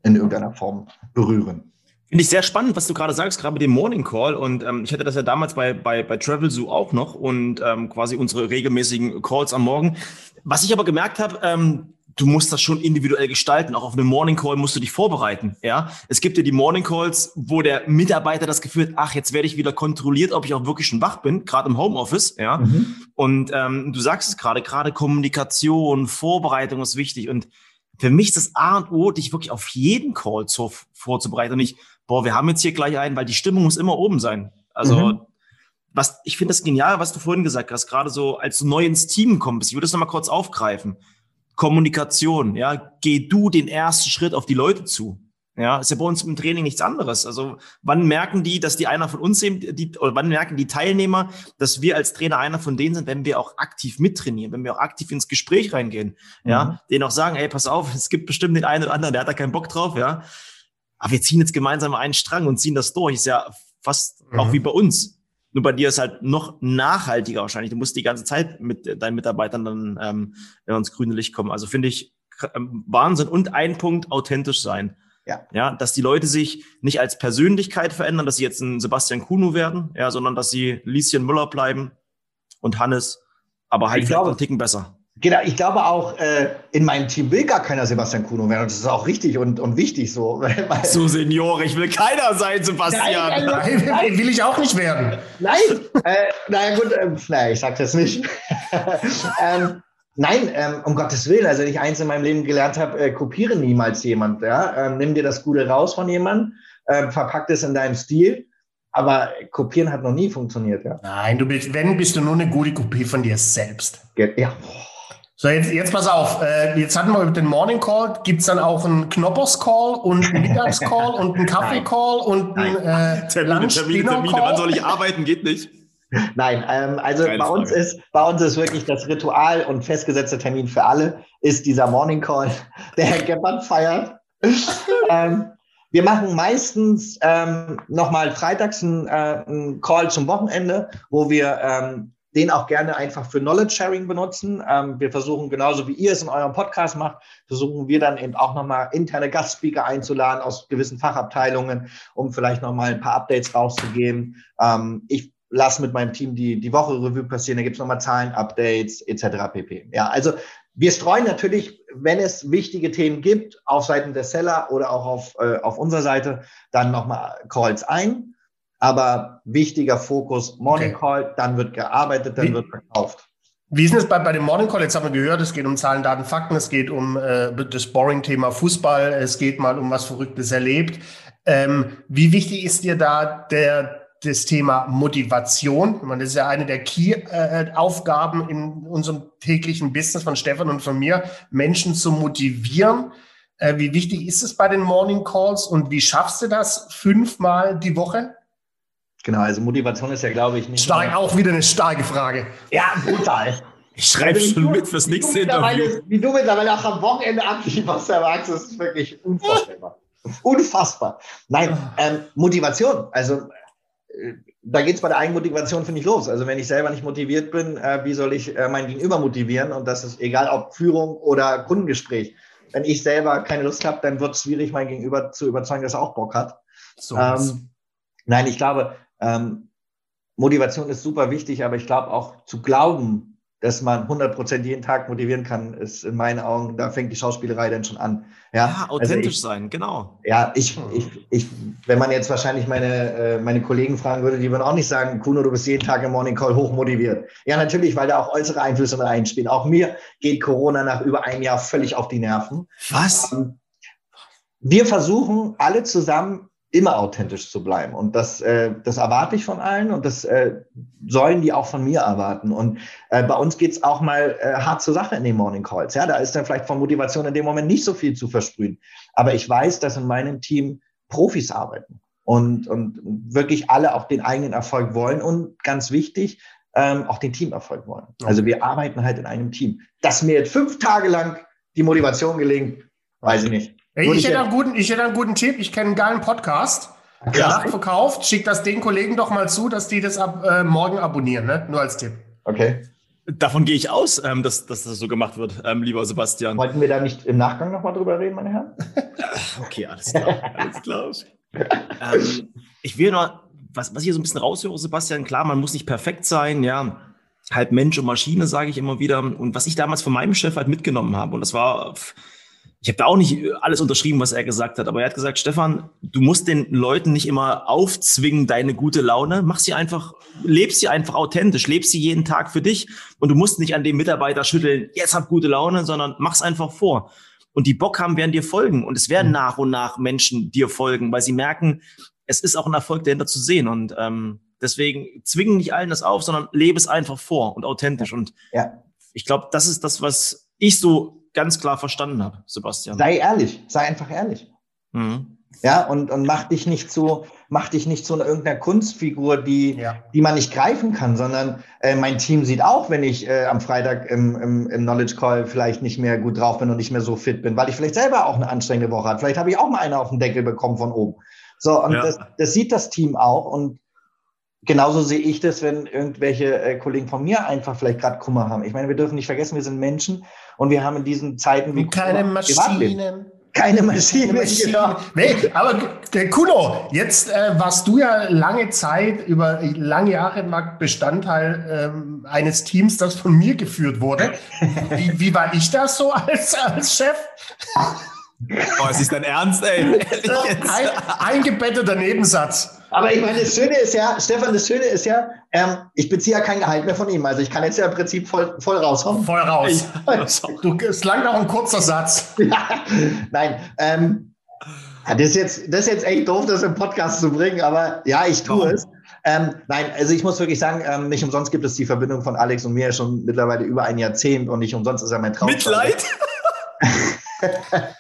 in irgendeiner Form berühren. Finde ich sehr spannend, was du gerade sagst, gerade mit dem Morning Call. Und ähm, ich hatte das ja damals bei, bei, bei Travel Zoo auch noch und ähm, quasi unsere regelmäßigen Calls am Morgen. Was ich aber gemerkt habe, ähm, du musst das schon individuell gestalten. Auch auf einem Morning Call musst du dich vorbereiten. Ja, es gibt ja die Morning Calls, wo der Mitarbeiter das Gefühl hat, ach, jetzt werde ich wieder kontrolliert, ob ich auch wirklich schon wach bin, gerade im Homeoffice. Ja, mhm. und ähm, du sagst es gerade, gerade Kommunikation, Vorbereitung ist wichtig. Und für mich ist das A und O, dich wirklich auf jeden Call zu, vorzubereiten und nicht, boah, wir haben jetzt hier gleich einen, weil die Stimmung muss immer oben sein. Also mhm was ich finde das genial, was du vorhin gesagt hast, gerade so als du neu ins Team kommst. Ich würde das nochmal kurz aufgreifen. Kommunikation, ja, geh du den ersten Schritt auf die Leute zu. Ja, ist ja bei uns im Training nichts anderes. Also wann merken die, dass die einer von uns sind, die, oder wann merken die Teilnehmer, dass wir als Trainer einer von denen sind, wenn wir auch aktiv mittrainieren, wenn wir auch aktiv ins Gespräch reingehen, mhm. ja, denen auch sagen, ey, pass auf, es gibt bestimmt den einen oder anderen, der hat da keinen Bock drauf, ja. Aber wir ziehen jetzt gemeinsam einen Strang und ziehen das durch. Ist ja fast mhm. auch wie bei uns. Nur bei dir ist halt noch nachhaltiger wahrscheinlich. Du musst die ganze Zeit mit deinen Mitarbeitern dann ähm, ins grüne Licht kommen. Also finde ich ähm, Wahnsinn. Und ein Punkt, authentisch sein. Ja. ja, dass die Leute sich nicht als Persönlichkeit verändern, dass sie jetzt ein Sebastian Kuno werden, ja, sondern dass sie Lieschen Müller bleiben und Hannes, aber halt ich glaube, einen Ticken besser. Genau, ich glaube auch, äh, in meinem Team will gar keiner Sebastian Kuno werden. Und das ist auch richtig und, und wichtig so. Weil, so, Senior, ich will keiner sein, Sebastian. Nein, nein, nein. will ich auch nicht werden. Nein, äh, naja gut, äh, naja, ich sag das nicht. ähm, Nein, ähm, um Gottes Willen. Also, wenn ich eins in meinem Leben gelernt habe, äh, kopiere niemals jemand. Ja? Ähm, nimm dir das Gute raus von jemandem, äh, verpack es in deinem Stil. Aber kopieren hat noch nie funktioniert. Ja? Nein, du bist, wenn, bist du nur eine gute Kopie von dir selbst. Ja. So, jetzt, jetzt pass auf. Äh, jetzt hatten wir den Morning Call. Gibt es dann auch einen Knoppers Call und einen Mittags-Call und einen Kaffee-Call und einen äh, Termine, Lunch Termine, Termine. Wann soll ich arbeiten? Geht nicht. Nein, ähm, also bei uns ist bei uns ist wirklich das Ritual und festgesetzte Termin für alle ist dieser Morning Call, der Herr Gebhardt feiert. ähm, wir machen meistens ähm, nochmal freitags einen, äh, einen Call zum Wochenende, wo wir ähm, den auch gerne einfach für Knowledge Sharing benutzen. Ähm, wir versuchen genauso wie ihr es in eurem Podcast macht, versuchen wir dann eben auch nochmal interne Gastspeaker einzuladen aus gewissen Fachabteilungen, um vielleicht nochmal ein paar Updates rauszugeben. Ähm, ich lass mit meinem Team die, die Woche Revue passieren, da gibt's nochmal Zahlen, Updates etc. pp. Ja, also wir streuen natürlich, wenn es wichtige Themen gibt, auf Seiten der Seller oder auch auf, äh, auf unserer Seite, dann nochmal Calls ein. Aber wichtiger Fokus Morning okay. Call, dann wird gearbeitet, dann Wie? wird verkauft. Wie ist es bei, bei dem Morning Call? Jetzt haben wir gehört, es geht um Zahlen, Daten, Fakten, es geht um äh, das Boring-Thema Fußball, es geht mal um was Verrücktes erlebt. Ähm, wie wichtig ist dir da der, das Thema Motivation. Das ist ja eine der Key-Aufgaben in unserem täglichen Business von Stefan und von mir, Menschen zu motivieren. Äh, wie wichtig ist es bei den Morning Calls und wie schaffst du das fünfmal die Woche? Genau, also Motivation ist ja, glaube ich, nicht. Stark, auch wieder eine starke Frage. Ja, brutal. Ich schreibe also, schon mit fürs nächste Interview. Wie du mittlerweile auch am Wochenende Herr Max, das ist wirklich unvorstellbar. Unfassbar. Nein, ähm, Motivation. Also da geht es bei der Eigenmotivation, finde ich, los. Also wenn ich selber nicht motiviert bin, äh, wie soll ich äh, mein Gegenüber motivieren? Und das ist egal, ob Führung oder Kundengespräch. Wenn ich selber keine Lust habe, dann wird es schwierig, mein Gegenüber zu überzeugen, dass er auch Bock hat. So ähm, nein, ich glaube, ähm, Motivation ist super wichtig, aber ich glaube auch zu glauben, dass man 100% jeden Tag motivieren kann, ist in meinen Augen, da fängt die Schauspielerei dann schon an. Ja, ja authentisch also ich, sein, genau. Ja, ich, ich, ich, wenn man jetzt wahrscheinlich meine, äh, meine Kollegen fragen würde, die würden auch nicht sagen, Kuno, du bist jeden Tag im Morning Call hochmotiviert. Ja, natürlich, weil da auch äußere Einflüsse mit reinspielen. Auch mir geht Corona nach über einem Jahr völlig auf die Nerven. Was? Ähm, wir versuchen alle zusammen immer authentisch zu bleiben. Und das, äh, das erwarte ich von allen und das äh, sollen die auch von mir erwarten. Und äh, bei uns geht's auch mal äh, hart zur Sache in den Morning Calls. Ja, da ist dann vielleicht von Motivation in dem Moment nicht so viel zu versprühen. Aber ich weiß, dass in meinem Team Profis arbeiten und, und wirklich alle auch den eigenen Erfolg wollen und ganz wichtig, ähm, auch den Teamerfolg wollen. Also wir arbeiten halt in einem Team. Dass mir jetzt fünf Tage lang die Motivation gelingt, weiß ich nicht. Ich, ich, hätte einen guten, ich hätte einen guten Tipp. Ich kenne einen geilen Podcast. Der ja. verkauft. Schick das den Kollegen doch mal zu, dass die das ab äh, morgen abonnieren. Ne? Nur als Tipp. Okay. Davon gehe ich aus, ähm, dass, dass, das so gemacht wird, ähm, lieber Sebastian. Wollten wir da nicht im Nachgang nochmal drüber reden, meine Herren? okay, alles klar. Alles klar. ähm, ich will noch, was, was ich hier so ein bisschen raushöre, Sebastian, klar, man muss nicht perfekt sein, ja. Halb Mensch und Maschine, sage ich immer wieder. Und was ich damals von meinem Chef halt mitgenommen habe, und das war ich habe da auch nicht alles unterschrieben, was er gesagt hat, aber er hat gesagt, Stefan, du musst den Leuten nicht immer aufzwingen, deine gute Laune. Mach sie einfach, lebst sie einfach authentisch, lebst sie jeden Tag für dich und du musst nicht an dem Mitarbeiter schütteln, jetzt hab gute Laune, sondern mach's einfach vor. Und die Bock haben, werden dir folgen und es werden mhm. nach und nach Menschen dir folgen, weil sie merken, es ist auch ein Erfolg dahinter zu sehen und ähm, deswegen zwingen nicht allen das auf, sondern lebe es einfach vor und authentisch und ja. ich glaube, das ist das, was ich so ganz klar verstanden habe, Sebastian. Sei ehrlich, sei einfach ehrlich. Mhm. Ja, und, und mach dich nicht zu, mach dich nicht zu irgendeiner Kunstfigur, die, ja. die man nicht greifen kann, sondern äh, mein Team sieht auch, wenn ich äh, am Freitag im, im, im Knowledge Call vielleicht nicht mehr gut drauf bin und nicht mehr so fit bin, weil ich vielleicht selber auch eine anstrengende Woche hatte. Vielleicht habe ich auch mal eine auf den Deckel bekommen von oben. So, und ja. das, das sieht das Team auch. Und genauso sehe ich das, wenn irgendwelche äh, Kollegen von mir einfach vielleicht gerade Kummer haben. Ich meine, wir dürfen nicht vergessen, wir sind Menschen und wir haben in diesen Zeiten wie keine Maschinen. Keine Maschine. Maschine. Genau. Nee, aber der Kuno, jetzt äh, warst du ja lange Zeit, über lange Jahre Marc, Bestandteil ähm, eines Teams, das von mir geführt wurde. Wie, wie war ich das so als, als Chef? Oh, es ist dein Ernst, ey. Ein, eingebetteter Nebensatz. Aber ich meine, das Schöne ist ja, Stefan, das Schöne ist ja, ähm, ich beziehe ja kein Gehalt mehr von ihm. Also ich kann jetzt ja im Prinzip voll, voll raushauen. Voll raus. du, es langt auch ein kurzer Satz. nein, ähm, das, ist jetzt, das ist jetzt echt doof, das im Podcast zu bringen, aber ja, ich tue es. Ähm, nein, also ich muss wirklich sagen, ähm, nicht umsonst gibt es die Verbindung von Alex und mir schon mittlerweile über ein Jahrzehnt und nicht umsonst ist er mein Traum. Mitleid?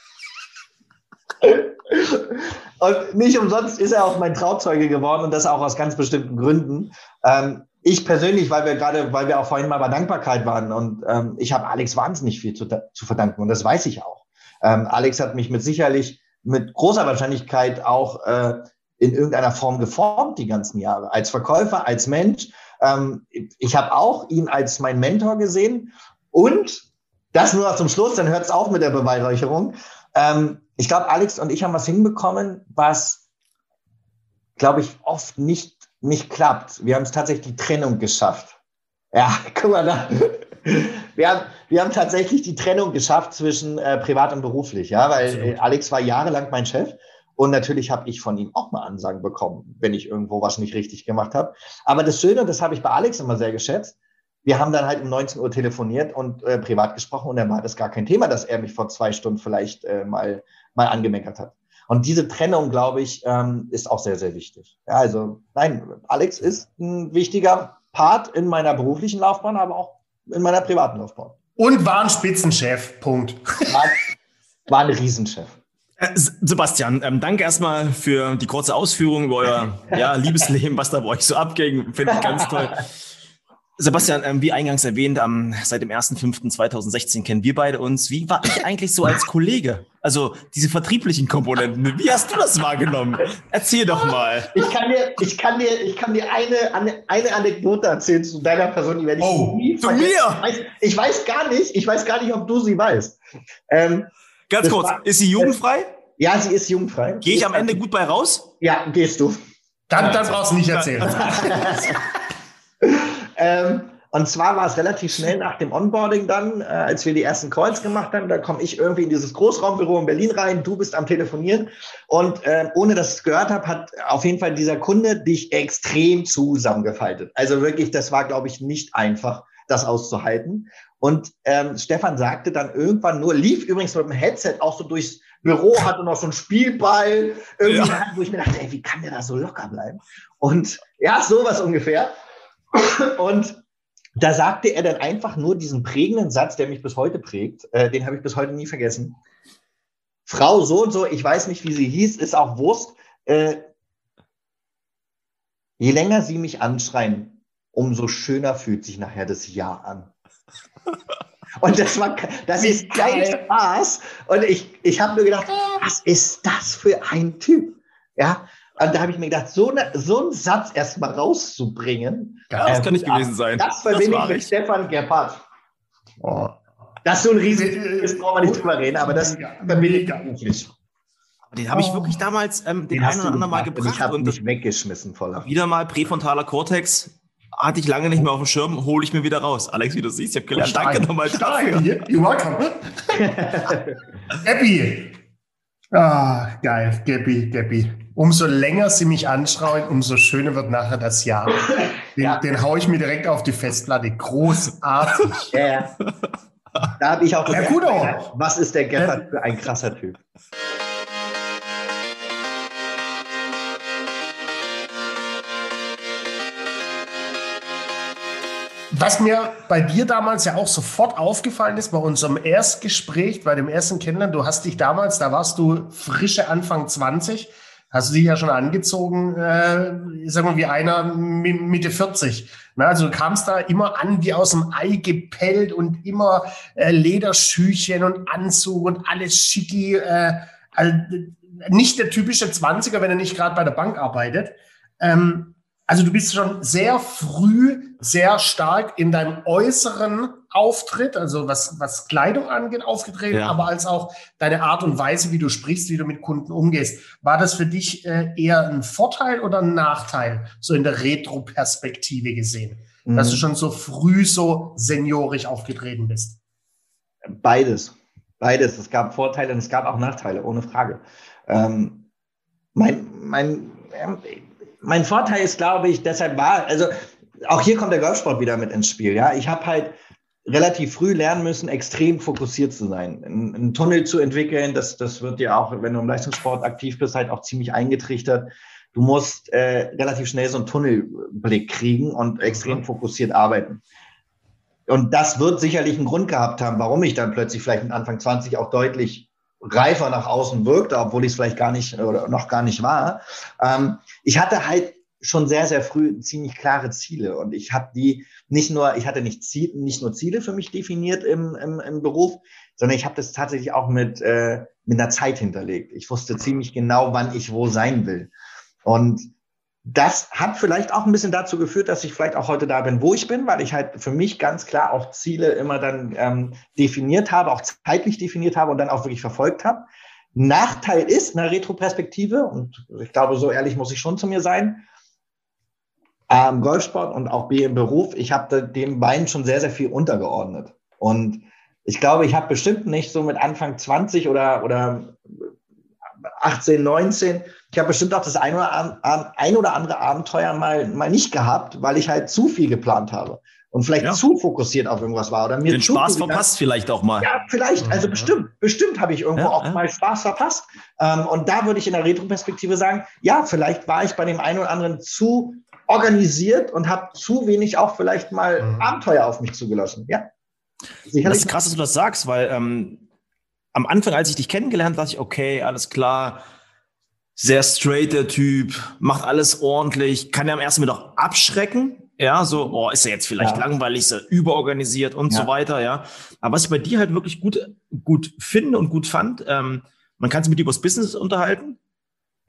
Und nicht umsonst ist er auch mein Trauzeuge geworden und das auch aus ganz bestimmten Gründen. Ähm, ich persönlich, weil wir gerade, weil wir auch vorhin mal bei Dankbarkeit waren und ähm, ich habe Alex wahnsinnig viel zu, zu verdanken und das weiß ich auch. Ähm, Alex hat mich mit sicherlich mit großer Wahrscheinlichkeit auch äh, in irgendeiner Form geformt die ganzen Jahre. Als Verkäufer, als Mensch. Ähm, ich habe auch ihn als mein Mentor gesehen und das nur noch zum Schluss, dann hört es auf mit der Beweihräucherung. Ähm, ich glaube, Alex und ich haben was hinbekommen, was, glaube ich, oft nicht, nicht klappt. Wir haben es tatsächlich die Trennung geschafft. Ja, guck mal da. Wir haben, wir haben tatsächlich die Trennung geschafft zwischen äh, privat und beruflich, ja, weil äh, Alex war jahrelang mein Chef und natürlich habe ich von ihm auch mal Ansagen bekommen, wenn ich irgendwo was nicht richtig gemacht habe. Aber das Schöne, und das habe ich bei Alex immer sehr geschätzt, wir haben dann halt um 19 Uhr telefoniert und äh, privat gesprochen und dann war das gar kein Thema, dass er mich vor zwei Stunden vielleicht äh, mal, mal angemeckert hat. Und diese Trennung, glaube ich, ähm, ist auch sehr, sehr wichtig. Ja, also nein, Alex ist ein wichtiger Part in meiner beruflichen Laufbahn, aber auch in meiner privaten Laufbahn. Und war ein Spitzenchef, Punkt. War, war ein Riesenchef. Äh, Sebastian, ähm, danke erstmal für die kurze Ausführung über euer ja, Liebesleben, was da bei euch so abging. Finde ich ganz toll. Sebastian, ähm, wie eingangs erwähnt, ähm, seit dem 1.5.2016 kennen wir beide uns. Wie war ich eigentlich so als Kollege? Also diese vertrieblichen Komponenten, wie hast du das wahrgenommen? Erzähl doch mal. Ich kann dir, ich kann dir, ich kann dir eine, eine Anekdote erzählen zu deiner Person, die werde ich oh, nie zu mir? Ich weiß, ich weiß, gar nicht, ich weiß gar nicht, ob du sie weißt. Ähm, Ganz kurz, war, ist sie jugendfrei? Ja, sie ist jugendfrei. Gehe ich am Ende gut bei raus? Ja, gehst du. Dann, dann brauchst du nicht erzählen. Ähm, und zwar war es relativ schnell nach dem Onboarding dann, äh, als wir die ersten Calls gemacht haben, da komme ich irgendwie in dieses Großraumbüro in Berlin rein, du bist am Telefonieren und äh, ohne dass ich es gehört habe, hat auf jeden Fall dieser Kunde dich extrem zusammengefaltet. Also wirklich, das war, glaube ich, nicht einfach, das auszuhalten. Und ähm, Stefan sagte dann irgendwann nur, lief übrigens mit dem Headset auch so durchs Büro, hatte noch so einen Spielball, irgendwie, ja. wo ich mir dachte, ey, wie kann der da so locker bleiben? Und ja, sowas ungefähr. Und da sagte er dann einfach nur diesen prägenden Satz, der mich bis heute prägt, äh, den habe ich bis heute nie vergessen. Frau so und so, ich weiß nicht, wie sie hieß, ist auch Wurst. Äh, je länger sie mich anschreien, umso schöner fühlt sich nachher das Ja an. Und das war, das ist kein Spaß. Und ich, ich habe mir gedacht, was ist das für ein Typ? Ja, und da habe ich mir gedacht, so, eine, so einen Satz erstmal rauszubringen. Ja, das äh, kann nicht gewesen sein. Das verbinde ich mit Stefan Gebhardt. Oh. Das ist so ein riesiges, das brauchen wir nicht drüber reden, aber das verbinde ich gar nicht. Den habe ich oh. wirklich damals ähm, den, den einen oder anderen Mal gebracht. Ich habe mich weggeschmissen voller. Wieder mal präfrontaler Cortex. Hatte ich lange nicht mehr auf dem Schirm, hole ich mir wieder raus. Alex, wie du siehst, ich habe gelernt. Danke nochmal dafür. You're welcome. Gabby. Ah, geil. Gabby, Gabby umso länger sie mich anschreien, umso schöner wird nachher das Jahr. Den, ja. den haue ich mir direkt auf die Festplatte. Großartig. Ja, Da habe ich auch ja, gut auch. was ist der Geffert für ein krasser Typ. was mir bei dir damals ja auch sofort aufgefallen ist, bei unserem Erstgespräch, bei dem ersten Kennenlernen, du hast dich damals, da warst du frische Anfang 20, hast du dich ja schon angezogen, äh, ich sag mal, wie einer Mitte 40. Na, also du kamst da immer an wie aus dem Ei gepellt und immer äh, Lederschüchen und Anzug und alles schicki. Äh, also nicht der typische 20er, wenn er nicht gerade bei der Bank arbeitet. Ähm, also du bist schon sehr früh sehr stark in deinem äußeren Auftritt, also was, was Kleidung angeht, aufgetreten, ja. aber als auch deine Art und Weise, wie du sprichst, wie du mit Kunden umgehst. War das für dich äh, eher ein Vorteil oder ein Nachteil, so in der Retro-Perspektive gesehen, mhm. dass du schon so früh so seniorisch aufgetreten bist? Beides. Beides. Es gab Vorteile und es gab auch Nachteile, ohne Frage. Ähm, mein, mein, ähm, mein Vorteil ist, glaube ich, deshalb war, also auch hier kommt der Golfsport wieder mit ins Spiel. Ja, ich habe halt relativ früh lernen müssen, extrem fokussiert zu sein, einen, einen Tunnel zu entwickeln. Das, das wird dir auch, wenn du im Leistungssport aktiv bist, halt auch ziemlich eingetrichtert. Du musst äh, relativ schnell so einen Tunnelblick kriegen und extrem mhm. fokussiert arbeiten. Und das wird sicherlich einen Grund gehabt haben, warum ich dann plötzlich vielleicht mit Anfang 20 auch deutlich reifer nach außen wirkte, obwohl ich es vielleicht gar nicht oder noch gar nicht war. Ähm, ich hatte halt schon sehr, sehr früh ziemlich klare Ziele. Und ich habe die nicht nur, ich hatte nicht, Ziel, nicht nur Ziele für mich definiert im, im, im Beruf, sondern ich habe das tatsächlich auch mit, äh, mit einer Zeit hinterlegt. Ich wusste ziemlich genau, wann ich wo sein will. Und das hat vielleicht auch ein bisschen dazu geführt, dass ich vielleicht auch heute da bin, wo ich bin, weil ich halt für mich ganz klar auch Ziele immer dann ähm, definiert habe, auch zeitlich definiert habe und dann auch wirklich verfolgt habe. Nachteil ist eine Retroperspektive, und ich glaube, so ehrlich muss ich schon zu mir sein, Im Golfsport und auch B im Beruf, ich habe dem beiden schon sehr, sehr viel untergeordnet. Und ich glaube, ich habe bestimmt nicht so mit Anfang 20 oder, oder 18, 19, ich habe bestimmt auch das ein oder, ein oder andere Abenteuer mal, mal nicht gehabt, weil ich halt zu viel geplant habe und vielleicht ja. zu fokussiert auf irgendwas war oder mir den Spaß verpasst vielleicht auch mal. Ja, vielleicht, also bestimmt, bestimmt habe ich irgendwo ja, auch ja. mal Spaß verpasst. Ähm, und da würde ich in der Retroperspektive sagen, ja, vielleicht war ich bei dem einen oder anderen zu organisiert und habe zu wenig auch vielleicht mal mhm. Abenteuer auf mich zugelassen. Ja. Sicherlich. Das ist krass, dass du das sagst, weil ähm, am Anfang, als ich dich kennengelernt, dachte ich, okay, alles klar, sehr straight der Typ, macht alles ordentlich, kann ja am ersten Mal doch abschrecken. Ja, so, oh, ist er jetzt vielleicht ja. langweilig, ist er überorganisiert und ja. so weiter, ja. Aber was ich bei dir halt wirklich gut, gut finde und gut fand, ähm, man kann sich mit dir über das Business unterhalten,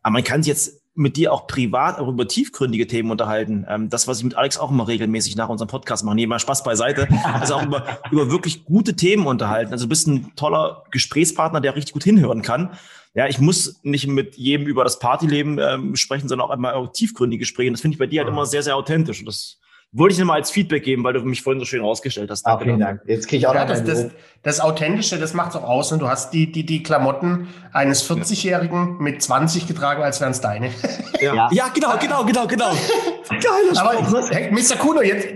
aber man kann sich jetzt mit dir auch privat auch über tiefgründige Themen unterhalten. Ähm, das, was ich mit Alex auch immer regelmäßig nach unserem Podcast mache, nehmen mal Spaß beiseite, also auch über, über wirklich gute Themen unterhalten. Also du bist ein toller Gesprächspartner, der richtig gut hinhören kann. Ja, ich muss nicht mit jedem über das Partyleben ähm, sprechen, sondern auch einmal auch tiefgründige Gespräche. Das finde ich bei dir halt immer sehr, sehr authentisch. Und das wollte ich nochmal als Feedback geben, weil du mich vorhin so schön rausgestellt hast. Danke. Ah, vielen Dank. Jetzt kriege ich auch ja, das, das, das Authentische, das macht es auch aus. Ne? Du hast die, die, die Klamotten eines 40-Jährigen mit 20 getragen, als wären es deine. Ja. ja, genau, genau, genau, genau. Geil. Aber hey, Mr. Kuno, jetzt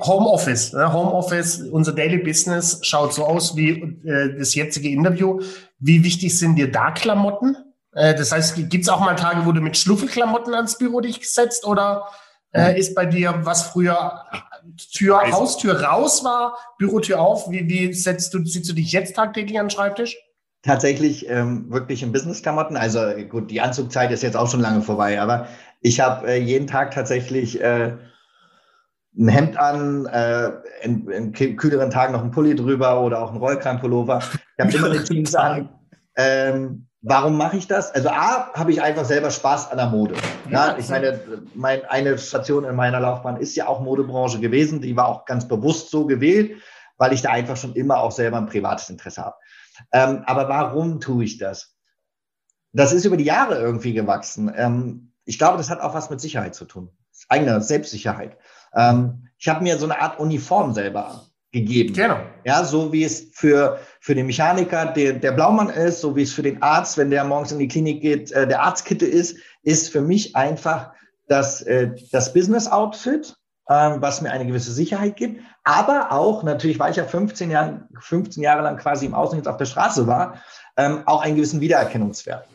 Homeoffice. Ne? Homeoffice, unser Daily Business schaut so aus wie äh, das jetzige Interview. Wie wichtig sind dir da Klamotten? Äh, das heißt, gibt es auch mal Tage, wo du mit Schluffelklamotten ans Büro dich setzt oder äh, ist bei dir, was früher Tür, Haustür raus war, Bürotür auf? Wie, wie setzt du, sitzt du dich jetzt tagtäglich an den Schreibtisch? Tatsächlich ähm, wirklich in Business-Klamotten. Also gut, die Anzugzeit ist jetzt auch schon lange vorbei, aber ich habe äh, jeden Tag tatsächlich äh, ein Hemd an, äh, in, in, kühleren Tagen noch ein Pulli drüber oder auch ein Rollkragenpullover. Ich habe immer eine Jeans an. Ähm, Warum mache ich das? Also A, habe ich einfach selber Spaß an der Mode. Ja, ich meine, mein, eine Station in meiner Laufbahn ist ja auch Modebranche gewesen. Die war auch ganz bewusst so gewählt, weil ich da einfach schon immer auch selber ein privates Interesse habe. Ähm, aber warum tue ich das? Das ist über die Jahre irgendwie gewachsen. Ähm, ich glaube, das hat auch was mit Sicherheit zu tun. Eigene Selbstsicherheit. Ähm, ich habe mir so eine Art Uniform selber gegeben. Genau. Ja, so wie es für, für den Mechaniker der, der Blaumann ist, so wie es für den Arzt, wenn der morgens in die Klinik geht, äh, der Arztkitte ist, ist für mich einfach das, äh, das Business-Outfit, ähm, was mir eine gewisse Sicherheit gibt, aber auch, natürlich, weil ich ja 15, Jahren, 15 Jahre lang quasi im Außendienst auf der Straße war, ähm, auch einen gewissen Wiedererkennungswert.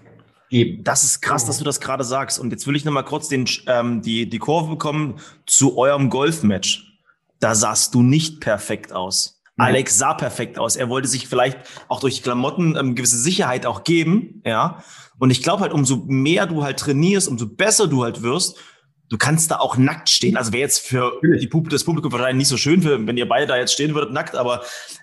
Geben. Das ist krass, dass du das gerade sagst. Und jetzt will ich noch mal kurz den, ähm, die, die Kurve bekommen zu eurem Golfmatch. da sahst du nicht perfekt aus. Mhm. Alex sah perfekt aus. Er wollte sich vielleicht auch durch Klamotten ähm, gewisse Sicherheit auch geben, ja. Und ich glaube halt, umso mehr du halt trainierst, umso besser du halt wirst, du kannst da auch nackt stehen. Also wäre jetzt für die Pub das Publikum wahrscheinlich nicht so schön, für, wenn ihr beide da jetzt stehen würdet nackt, aber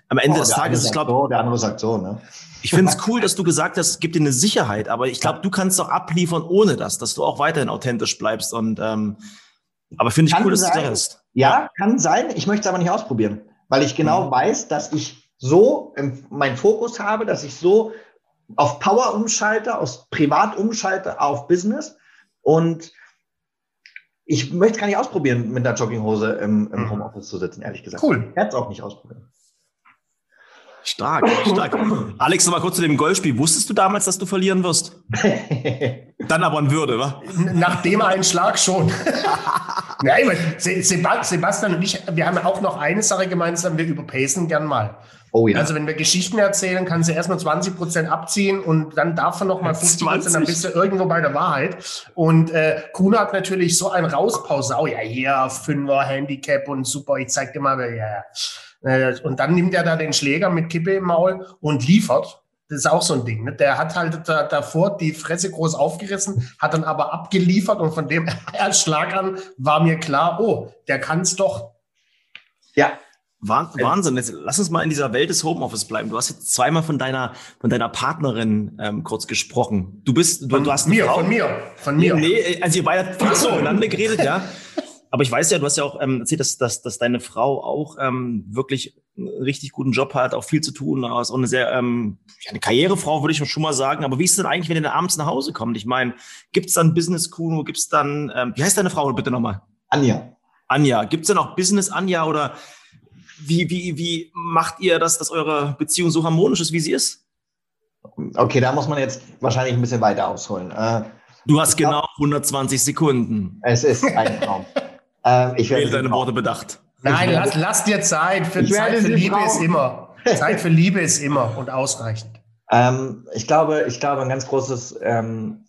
am Ende oh, des Tages, ich glaube, so, der andere sagt so, ne? Ich finde es cool, dass du gesagt hast, es gibt dir eine Sicherheit, aber ich glaube, du kannst doch abliefern ohne das, dass du auch weiterhin authentisch bleibst und ähm, aber finde ich kann cool, dass sein, du das hast. Ja, kann sein. Ich möchte es aber nicht ausprobieren, weil ich genau mhm. weiß, dass ich so meinen Fokus habe, dass ich so auf Power umschalte, aus Privat umschalte auf Business und ich möchte es gar nicht ausprobieren, mit einer Jogginghose im, im mhm. Homeoffice zu sitzen, ehrlich gesagt. Cool. Ich werde es auch nicht ausprobieren. Stark, stark. Alex, noch mal kurz zu dem Golfspiel. Wusstest du damals, dass du verlieren wirst? Dann aber in Würde, wa? Nach dem einen Schlag schon. Nein, Sebastian und ich, wir haben auch noch eine Sache gemeinsam, wir überpacen gern mal. Oh ja. Also wenn wir Geschichten erzählen, kannst du erstmal 20 Prozent abziehen und dann darf er noch mal 50 Prozent, dann bist du irgendwo bei der Wahrheit. Und äh, Kuhn hat natürlich so ein Rauspausau, ja hier, Fünfer, Handicap und super, ich zeig dir mal, ja. Äh, und dann nimmt er da den Schläger mit Kippe im Maul und liefert. Das ist auch so ein Ding. Ne? Der hat halt da, davor die Fresse groß aufgerissen, hat dann aber abgeliefert und von dem Schlag an war mir klar, oh, der kann es doch. Ja, Wahnsinn. Jetzt lass uns mal in dieser Welt des Homeoffice bleiben. Du hast jetzt zweimal von deiner, von deiner Partnerin ähm, kurz gesprochen. Du bist, du, von du hast mir, Frau. von mir, von mir. Nee, also ihr beide viel so. miteinander geredet, ja. Aber ich weiß ja, du hast ja auch ähm, erzählt, dass, dass, dass deine Frau auch ähm, wirklich einen richtig guten Job hat, auch viel zu tun, ist auch eine sehr ähm, eine Karrierefrau, würde ich schon mal sagen. Aber wie ist es denn eigentlich, wenn ihr dann abends nach Hause kommt? Ich meine, gibt's dann Business Kuno, gibt's dann, ähm, wie heißt deine Frau bitte nochmal? Anja. Anja. Gibt's denn auch Business Anja oder wie, wie, wie macht ihr das, dass eure Beziehung so harmonisch ist, wie sie ist? Okay, da muss man jetzt wahrscheinlich ein bisschen weiter ausholen. Äh, du hast genau glaub, 120 Sekunden. Es ist ein Traum. äh, ich werde deine Worte bedacht. Nein, lass, lass dir Zeit. Für Zeit für Liebe Frau. ist immer. Zeit für Liebe ist immer und ausreichend. Ähm, ich glaube, ich glaube, ein ganz großes ähm,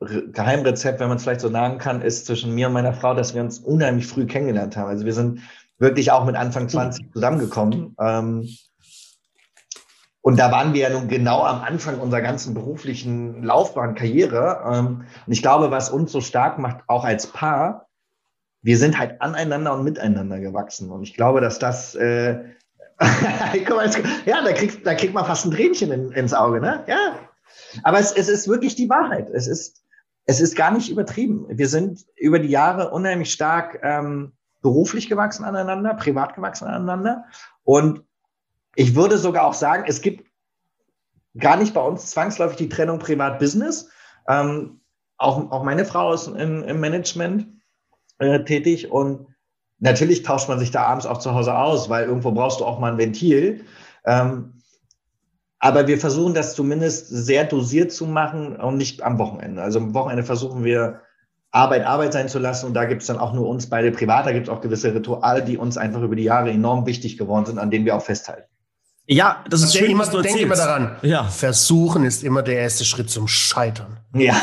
Geheimrezept, wenn man es vielleicht so sagen kann, ist zwischen mir und meiner Frau, dass wir uns unheimlich früh kennengelernt haben. Also wir sind wirklich auch mit Anfang 20 zusammengekommen. Ähm, und da waren wir ja nun genau am Anfang unserer ganzen beruflichen Laufbahn, Karriere. Ähm, und ich glaube, was uns so stark macht, auch als Paar, wir sind halt aneinander und miteinander gewachsen. Und ich glaube, dass das, äh, ja, da kriegt, da kriegt man fast ein Tränchen in, ins Auge, ne? Ja. Aber es, es ist wirklich die Wahrheit. Es ist, es ist gar nicht übertrieben. Wir sind über die Jahre unheimlich stark ähm, beruflich gewachsen aneinander, privat gewachsen aneinander. Und ich würde sogar auch sagen, es gibt gar nicht bei uns zwangsläufig die Trennung Privat-Business. Ähm, auch, auch meine Frau ist im, im Management äh, tätig und natürlich tauscht man sich da abends auch zu Hause aus, weil irgendwo brauchst du auch mal ein Ventil. Ähm, aber wir versuchen das zumindest sehr dosiert zu machen und nicht am Wochenende. Also am Wochenende versuchen wir Arbeit Arbeit sein zu lassen. Und da gibt es dann auch nur uns beide privat. Da gibt es auch gewisse Rituale, die uns einfach über die Jahre enorm wichtig geworden sind, an denen wir auch festhalten. Ja, das ist schön, immer, was du denk immer daran. Ja. Versuchen ist immer der erste Schritt zum Scheitern. Ja.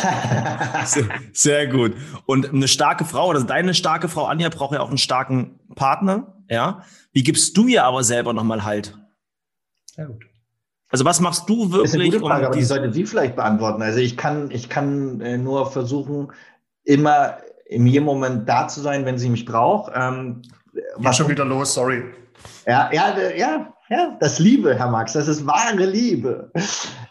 sehr, sehr, gut. Und eine starke Frau, oder deine starke Frau Anja braucht ja auch einen starken Partner. Ja. Wie gibst du ihr aber selber nochmal Halt? Sehr gut. Also was machst du wirklich? Das ist eine gute Frage, um aber die sollte sie vielleicht beantworten. Also ich kann, ich kann äh, nur versuchen, immer in jedem Moment da zu sein, wenn sie mich braucht. Ähm, was schon wieder los, sorry. Ja, ja, ja, ja, das Liebe, Herr Max, das ist wahre Liebe.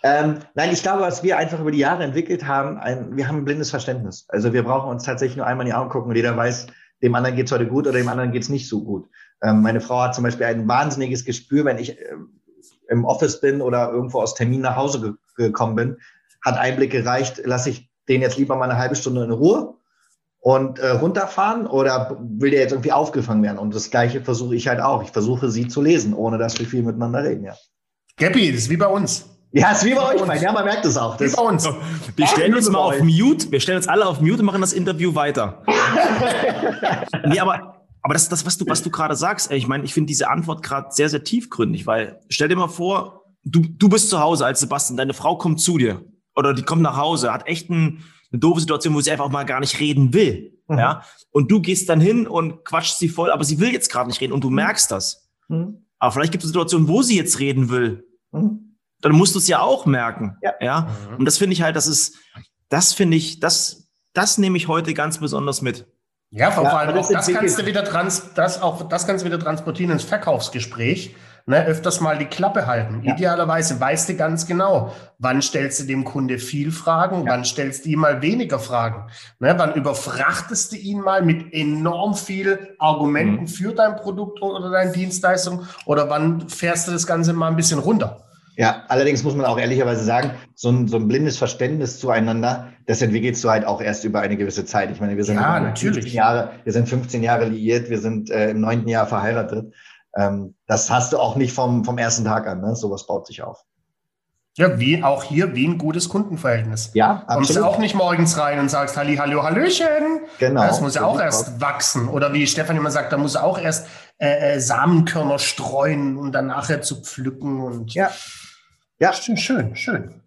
Ähm, nein, ich glaube, was wir einfach über die Jahre entwickelt haben, ein, wir haben ein blindes Verständnis. Also wir brauchen uns tatsächlich nur einmal in die Augen gucken und jeder weiß, dem anderen geht's heute gut oder dem anderen geht's nicht so gut. Ähm, meine Frau hat zum Beispiel ein wahnsinniges Gespür, wenn ich äh, im Office bin oder irgendwo aus Termin nach Hause ge gekommen bin, hat Einblick gereicht, lasse ich den jetzt lieber mal eine halbe Stunde in Ruhe und äh, runterfahren oder will der jetzt irgendwie aufgefangen werden? Und das Gleiche versuche ich halt auch. Ich versuche sie zu lesen, ohne dass wir viel miteinander reden, ja. Gappi, das ist wie bei uns. Ja, ist wie bei euch, mein. Ja, man merkt es auch. Das wie bei uns. Wir stellen uns mal auf Mute. Wir stellen uns alle auf Mute und machen das Interview weiter. nee, aber, aber das, das was du, was du gerade sagst, ey, ich meine, ich finde diese Antwort gerade sehr, sehr tiefgründig, weil stell dir mal vor, du, du bist zu Hause als Sebastian, deine Frau kommt zu dir oder die kommt nach Hause, hat echt ein, eine doofe Situation, wo sie einfach mal gar nicht reden will. Mhm. Ja. Und du gehst dann hin und quatscht sie voll, aber sie will jetzt gerade nicht reden und du mhm. merkst das. Mhm. Aber vielleicht gibt es Situationen, wo sie jetzt reden will. Mhm. Dann musst du es ja auch merken. Ja. ja? Mhm. Und das finde ich halt, das ist, das finde ich, das, das nehme ich heute ganz besonders mit. Ja, vor allem ja, auch das kannst du wieder trans, das auch, das kannst du wieder transportieren ins Verkaufsgespräch. Ne, öfters mal die Klappe halten. Ja. Idealerweise weißt du ganz genau, wann stellst du dem Kunde viel Fragen, ja. wann stellst du ihm mal weniger Fragen. Ne, wann überfrachtest du ihn mal mit enorm viel Argumenten mhm. für dein Produkt oder deine Dienstleistung oder wann fährst du das Ganze mal ein bisschen runter? Ja, allerdings muss man auch ehrlicherweise sagen, so ein, so ein blindes Verständnis zueinander, das entwickelst du halt auch erst über eine gewisse Zeit. Ich meine, wir sind, ja, natürlich. 15 Jahre, wir sind 15 Jahre liiert, wir sind äh, im neunten Jahr verheiratet. Ähm, das hast du auch nicht vom, vom ersten Tag an. Ne? Sowas baut sich auf. Ja, wie auch hier, wie ein gutes Kundenverhältnis. Ja, absolut. Kommst du auch nicht morgens rein und sagst Halli, Hallo, Hallöchen. Genau. Das muss ja auch erst wachsen. Oder wie Stefan immer sagt, da muss auch erst äh, äh, Samenkörner streuen, um dann nachher zu pflücken. Und ja. Ja. Schön, schön, schön.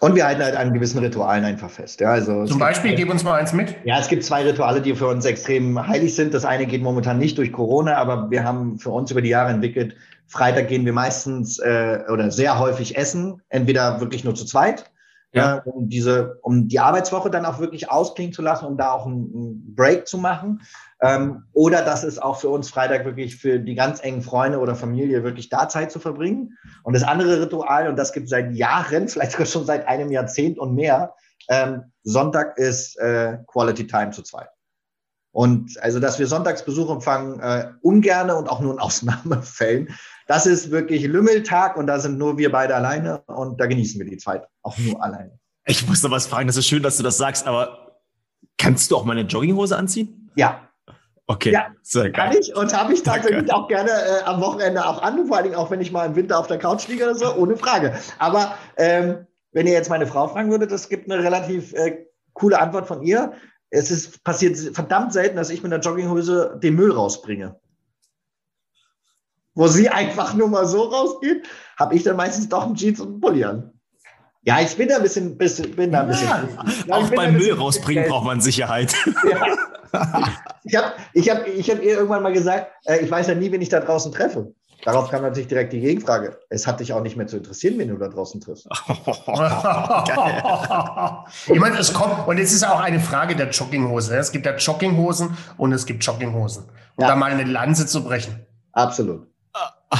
Und wir halten halt an gewissen Ritualen einfach fest. Ja, also Zum Beispiel, gibt, gib uns mal eins mit. Ja, es gibt zwei Rituale, die für uns extrem heilig sind. Das eine geht momentan nicht durch Corona, aber wir haben für uns über die Jahre entwickelt, Freitag gehen wir meistens äh, oder sehr häufig essen, entweder wirklich nur zu zweit, ja. äh, um diese, um die Arbeitswoche dann auch wirklich ausklingen zu lassen, um da auch einen Break zu machen. Ähm, oder das ist auch für uns Freitag wirklich für die ganz engen Freunde oder Familie wirklich da Zeit zu verbringen. Und das andere Ritual, und das gibt es seit Jahren, vielleicht sogar schon seit einem Jahrzehnt und mehr, ähm, Sonntag ist äh, Quality Time zu zweit. Und also, dass wir Sonntagsbesuch empfangen, äh, ungerne und auch nur in Ausnahmefällen. Das ist wirklich Lümmeltag und da sind nur wir beide alleine und da genießen wir die Zeit auch nur alleine. Ich muss noch was fragen, das ist schön, dass du das sagst, aber kannst du auch mal eine Jogginghose anziehen? Ja, Okay, ja, sehr geil. Kann ich und habe ich tatsächlich auch gerne äh, am Wochenende auch an, vor allen Dingen auch wenn ich mal im Winter auf der Couch liege oder so, ohne Frage. Aber ähm, wenn ihr jetzt meine Frau fragen würdet, das gibt eine relativ äh, coole Antwort von ihr. Es ist passiert verdammt selten, dass ich mit einer Jogginghose den Müll rausbringe. Wo sie einfach nur mal so rausgeht, habe ich dann meistens doch einen Jeans und einen Pulli an. Ja, ich bin da ein bisschen, bisschen bin da ein bisschen. Ja, auch beim Müll rausbringen braucht man Sicherheit. Ja. Ich habe ich hab, ich hab ihr irgendwann mal gesagt, äh, ich weiß ja nie, wen ich da draußen treffe. Darauf kam natürlich direkt die Gegenfrage. Es hat dich auch nicht mehr zu interessieren, wen du da draußen triffst. ich meine, es kommt, und es ist auch eine Frage der Jogginghose. Es gibt ja Jogginghosen und es gibt Jogginghosen. Um ja. da mal eine Lanze zu brechen. Absolut.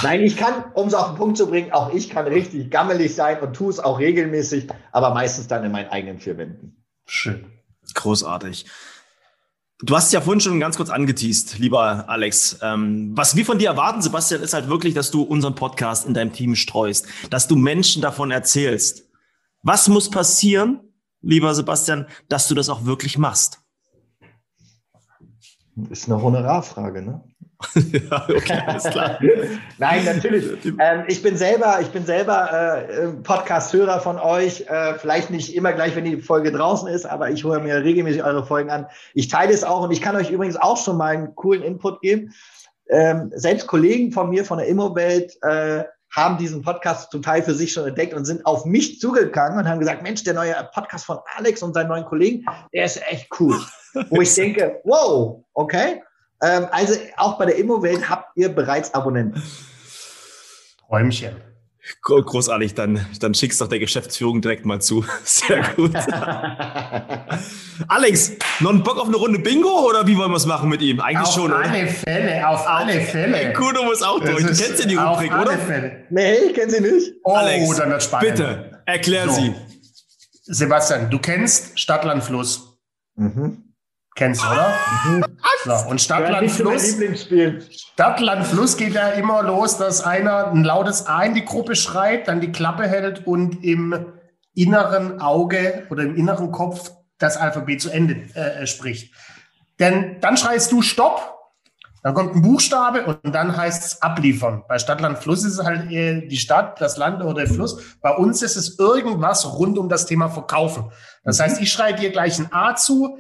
Nein, ich kann, um es auf den Punkt zu bringen, auch ich kann richtig gammelig sein und tue es auch regelmäßig, aber meistens dann in meinen eigenen vier Wänden. Schön. Großartig. Du hast es ja vorhin schon ganz kurz angeteased, lieber Alex. Ähm, was wir von dir erwarten, Sebastian, ist halt wirklich, dass du unseren Podcast in deinem Team streust, dass du Menschen davon erzählst. Was muss passieren, lieber Sebastian, dass du das auch wirklich machst? Ist eine Honorarfrage, ne? ja, okay, alles klar. Nein, natürlich. Ähm, ich bin selber, ich bin selber äh, Podcast-Hörer von euch. Äh, vielleicht nicht immer gleich, wenn die Folge draußen ist, aber ich höre mir regelmäßig eure Folgen an. Ich teile es auch und ich kann euch übrigens auch schon mal einen coolen Input geben. Ähm, selbst Kollegen von mir von der Immowelt äh, haben diesen Podcast zum Teil für sich schon entdeckt und sind auf mich zugegangen und haben gesagt, Mensch, der neue Podcast von Alex und seinen neuen Kollegen, der ist echt cool. Wo ich denke, wow, okay. Ähm, also auch bei der Immowelt habt ihr bereits Abonnenten. Räumchen. Großartig, dann, dann schickst doch der Geschäftsführung direkt mal zu. Sehr gut. Alex, noch ein Bock auf eine Runde Bingo oder wie wollen wir es machen mit ihm? Eigentlich auf schon, oder? Auf alle Fälle, auf alle Fälle. Kuno muss auch durch. Du kennst ja die Rubrik, oder? Fälle. Nee, ich kenne sie nicht. Oh, Alex, dann wird spannend. Bitte, erklär so. sie. Sebastian, du kennst Stadtlandfluss. Mhm. Kennst du, oder? Mhm. So, und Stadtland Fluss. Stadtland Fluss geht ja immer los, dass einer ein lautes A in die Gruppe schreit, dann die Klappe hält und im inneren Auge oder im inneren Kopf das Alphabet zu Ende äh, spricht. Denn dann schreist du Stopp, dann kommt ein Buchstabe und dann heißt es abliefern. Bei Stadtland Fluss ist es halt die Stadt, das Land oder der Fluss. Bei uns ist es irgendwas rund um das Thema Verkaufen. Das heißt, ich schreibe dir gleich ein A zu,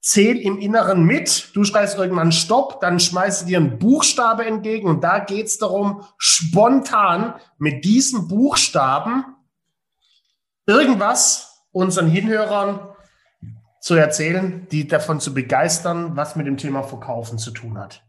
zähl im Inneren mit, du schreist irgendwann Stopp, dann schmeißt du dir einen Buchstabe entgegen und da geht es darum, spontan mit diesem Buchstaben irgendwas unseren Hinhörern zu erzählen, die davon zu begeistern, was mit dem Thema Verkaufen zu tun hat.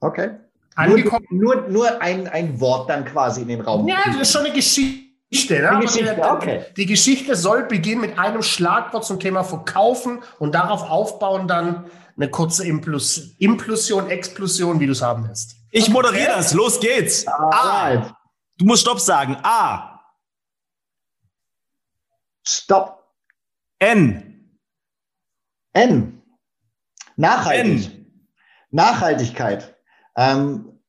Okay. Angekommen. Nur, nur, nur ein, ein Wort dann quasi in den Raum. Ja, das ist schon eine Geschichte. Ne? Eine Aber Geschichte, die, okay. die Geschichte soll beginnen mit einem Schlagwort zum Thema Verkaufen und darauf aufbauen dann eine kurze Implus Implosion, Explosion, wie du es haben willst. Ich moderiere das. Los geht's. A. Alright. Du musst Stopp sagen. A. Stopp. N. N. Nachhaltig. N. Nachhaltigkeit. Ähm,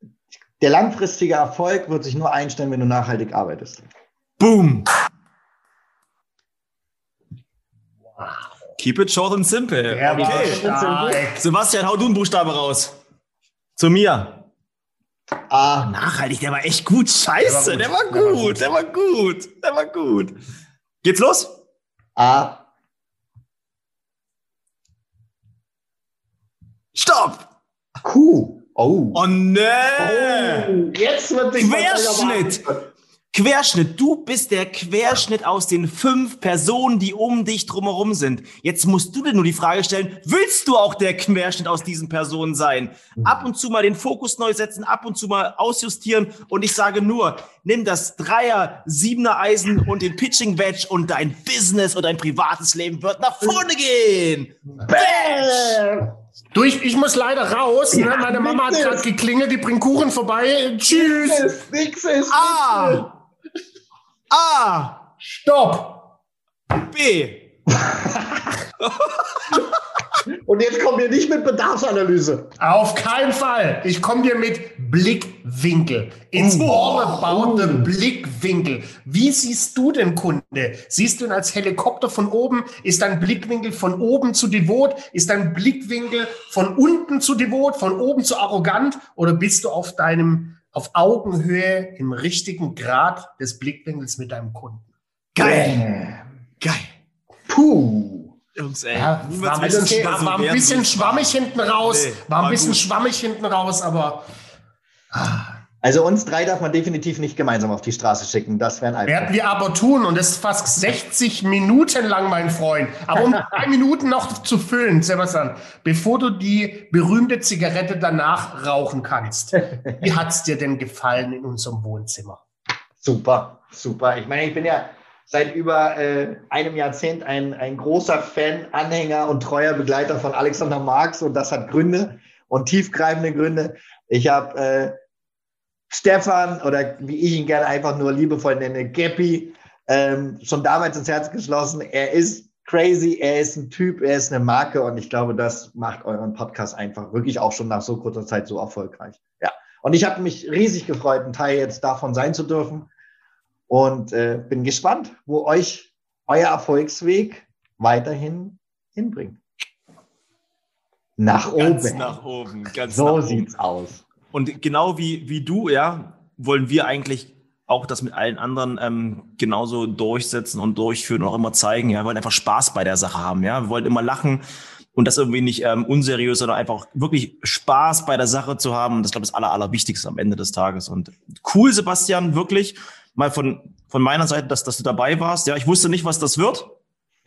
der langfristige Erfolg wird sich nur einstellen, wenn du nachhaltig arbeitest. Boom. Keep it short and simple. War okay. stark. Sebastian, hau du einen Buchstabe raus. Zu mir. A. Nachhaltig, der war echt gut. Scheiße, der war Der war gut. Der war gut. Der war gut. Geht's los? A. Stopp. Q. Oh. Oh nee. Oh, Jetzt wird Querschnitt. Querschnitt. Du bist der Querschnitt aus den fünf Personen, die um dich drumherum sind. Jetzt musst du dir nur die Frage stellen, willst du auch der Querschnitt aus diesen Personen sein? Ab und zu mal den Fokus neu setzen, ab und zu mal ausjustieren. Und ich sage nur, nimm das Dreier, Siebener Eisen und den Pitching Wedge und dein Business und dein privates Leben wird nach vorne gehen. Badge. Du, ich, ich muss leider raus. Ne? Meine Mama hat gerade geklingelt, die bringt Kuchen vorbei. Tschüss. Nix, nix ist. A. A. Stopp. B. Und jetzt kommen wir nicht mit Bedarfsanalyse. Auf keinen Fall. Ich komme dir mit Blickwinkel. Ins Oh. all about the Oh. Blickwinkel. Wie siehst du den Kunde? Siehst du ihn als Helikopter von oben? Ist dein Blickwinkel von oben zu devot? Ist dein Blickwinkel von unten zu devot, von oben zu arrogant? Oder bist du auf deinem, auf Augenhöhe im richtigen Grad des Blickwinkels mit deinem Kunden? Geil. Geil. Puh. Jungs, ey. Ja, war, ein bisschen, war, so war ein bisschen schwammig hinten raus. Nee, war ein war bisschen gut. schwammig hinten raus, aber Also uns drei darf man definitiv nicht gemeinsam auf die Straße schicken. Das wären werden einfach. wir aber tun. Und das ist fast 60 Minuten lang, mein Freund. Aber um drei Minuten noch zu füllen, Sebastian, bevor du die berühmte Zigarette danach rauchen kannst. Wie hat's dir denn gefallen in unserem Wohnzimmer? Super, super. Ich meine, ich bin ja seit über äh, einem Jahrzehnt ein, ein großer Fan, Anhänger und treuer Begleiter von Alexander Marx und das hat Gründe und tiefgreifende Gründe. Ich habe äh, Stefan oder wie ich ihn gerne einfach nur liebevoll nenne, Geppi, ähm, schon damals ins Herz geschlossen. Er ist crazy, er ist ein Typ, er ist eine Marke und ich glaube, das macht euren Podcast einfach wirklich auch schon nach so kurzer Zeit so erfolgreich. Ja. Und ich habe mich riesig gefreut, ein Teil jetzt davon sein zu dürfen und äh, bin gespannt, wo euch euer Erfolgsweg weiterhin hinbringt. Nach Ganz oben. nach oben. Ganz so nach oben. sieht's aus. Und genau wie, wie du, ja, wollen wir eigentlich auch das mit allen anderen ähm, genauso durchsetzen und durchführen und auch immer zeigen. Ja, wir wollen einfach Spaß bei der Sache haben. Ja, wir wollen immer lachen und das irgendwie nicht ähm, unseriös, sondern einfach wirklich Spaß bei der Sache zu haben. Und das glaube ich das Aller, Allerwichtigste am Ende des Tages. Und cool, Sebastian, wirklich mal von, von meiner Seite, dass, dass du dabei warst. Ja, ich wusste nicht, was das wird.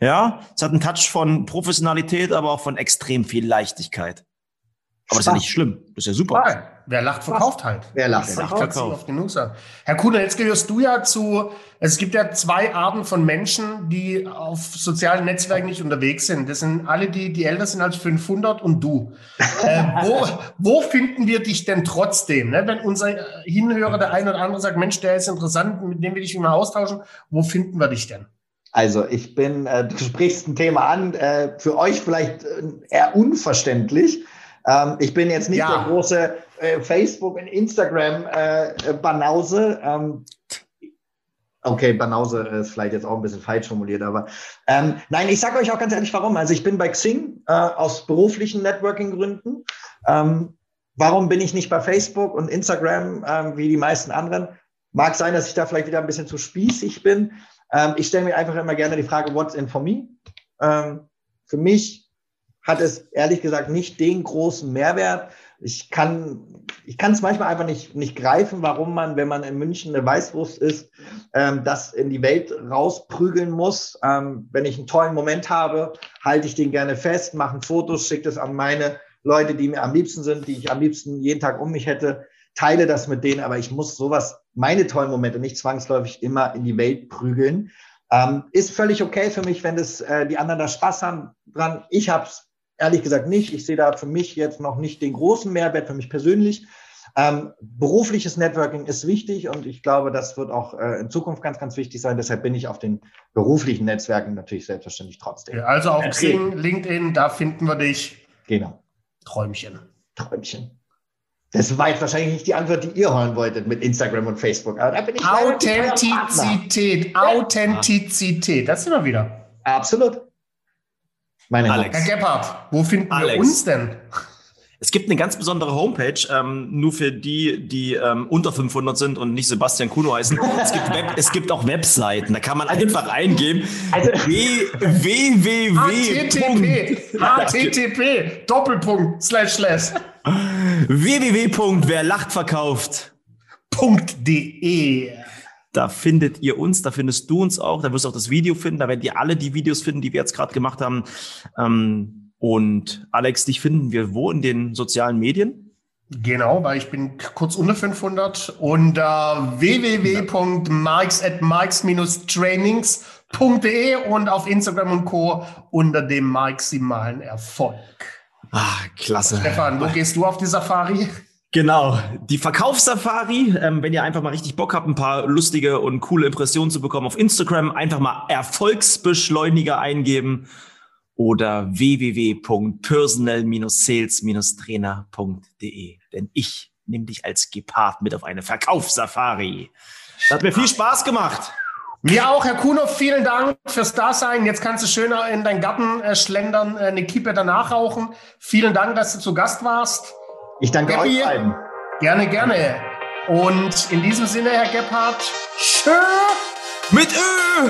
Ja, es hat einen Touch von Professionalität, aber auch von extrem viel Leichtigkeit. Aber das ist ja nicht schlimm. Das ist ja super. Nein, wer lacht, verkauft halt. Wer lacht, Wer lacht, sagen. Herr Kuhner, jetzt gehörst du ja zu, es gibt ja zwei Arten von Menschen, die auf sozialen Netzwerken nicht unterwegs sind. Das sind alle, die, die älter sind als 500 und du. äh, wo, wo finden wir dich denn trotzdem? Ne? Wenn unser Hinhörer, der eine oder andere sagt, Mensch, der ist interessant, mit dem will ich mich mal austauschen, wo finden wir dich denn? Also ich bin, äh, du sprichst ein Thema an, äh, für euch vielleicht äh, eher unverständlich. Ähm, ich bin jetzt nicht Ja. der große äh, Facebook- und Instagram-Banause. ähm, okay, Banause ist vielleicht jetzt auch ein bisschen falsch formuliert, aber ähm, nein, ich sage euch auch ganz ehrlich, warum. Also ich bin bei Xing äh, aus beruflichen Networking-Gründen. Ähm, warum bin ich nicht bei Facebook und Instagram ähm, wie die meisten anderen? Mag sein, dass ich da vielleicht wieder ein bisschen zu spießig bin. Ähm, ich stelle mir einfach immer gerne die Frage, what's in for me? Für mich hat es ehrlich gesagt nicht den großen Mehrwert, ich kann ich kann es manchmal einfach nicht, nicht greifen, warum man, wenn man in München eine Weißwurst ist, ähm, das in die Welt rausprügeln muss. Ähm, wenn ich einen tollen Moment habe, halte ich den gerne fest, mache ein Foto, schicke das an meine Leute, die mir am liebsten sind, die ich am liebsten jeden Tag um mich hätte, teile das mit denen, aber ich muss sowas, meine tollen Momente nicht zwangsläufig immer in die Welt prügeln. Ähm, ist völlig okay für mich, wenn das äh, die anderen da Spaß haben dran. Ich habe ehrlich gesagt nicht. Ich sehe da für mich jetzt noch nicht den großen Mehrwert für mich persönlich. Ähm, berufliches Networking ist wichtig und ich glaube, das wird auch äh, in Zukunft ganz, ganz wichtig sein. Deshalb bin ich auf den beruflichen Netzwerken natürlich selbstverständlich trotzdem. Ja, also auf Xing, LinkedIn, da finden wir dich. Genau. Träumchen. Träumchen. Das war jetzt wahrscheinlich nicht die Antwort, die ihr hören wolltet mit Instagram und Facebook. Aber da bin ich Authentizität, Authentizität, das sind wir wieder. Absolut. Meine Alex. Herr Gebhardt, wo finden Alex. wir uns denn? Es gibt eine ganz besondere Homepage, ähm, nur für die, die ähm, unter 500 sind und nicht Sebastian Kuno heißen. Es gibt, Web, es gibt auch Webseiten, da kann man einfach eingeben. Also, www. HTTP, HTTP, Doppelpunkt, slash, slash. www.werlachtverkauft.de da findet ihr uns, da findest du uns auch, da wirst du auch das Video finden, da werdet ihr alle die Videos finden, die wir jetzt gerade gemacht haben. Ähm, und Alex, dich finden wir wo in den sozialen Medien? Genau, weil ich bin kurz unter 500 unter www.marks at marks-trainings.de und auf Instagram und Co. unter dem maximalen Erfolg. Ah, klasse. Stefan, wo gehst du auf die Safari? Genau, die Verkaufssafari. Ähm, wenn ihr einfach mal richtig Bock habt, ein paar lustige und coole Impressionen zu bekommen auf Instagram, einfach mal Erfolgsbeschleuniger eingeben oder www.personal-sales-trainer.de. Denn ich nehme dich als Gepard mit auf eine Verkaufssafari. Das hat mir viel Spaß gemacht. Mir auch, Herr Kuno, vielen Dank fürs Dasein. Jetzt kannst du schöner in deinen Garten äh, schlendern, äh, eine Kippe danach rauchen. Vielen Dank, dass du zu Gast warst. Ich danke Happy. euch beiden. Gerne, gerne. Und in diesem Sinne, Herr Gebhardt, tschö mit Ö.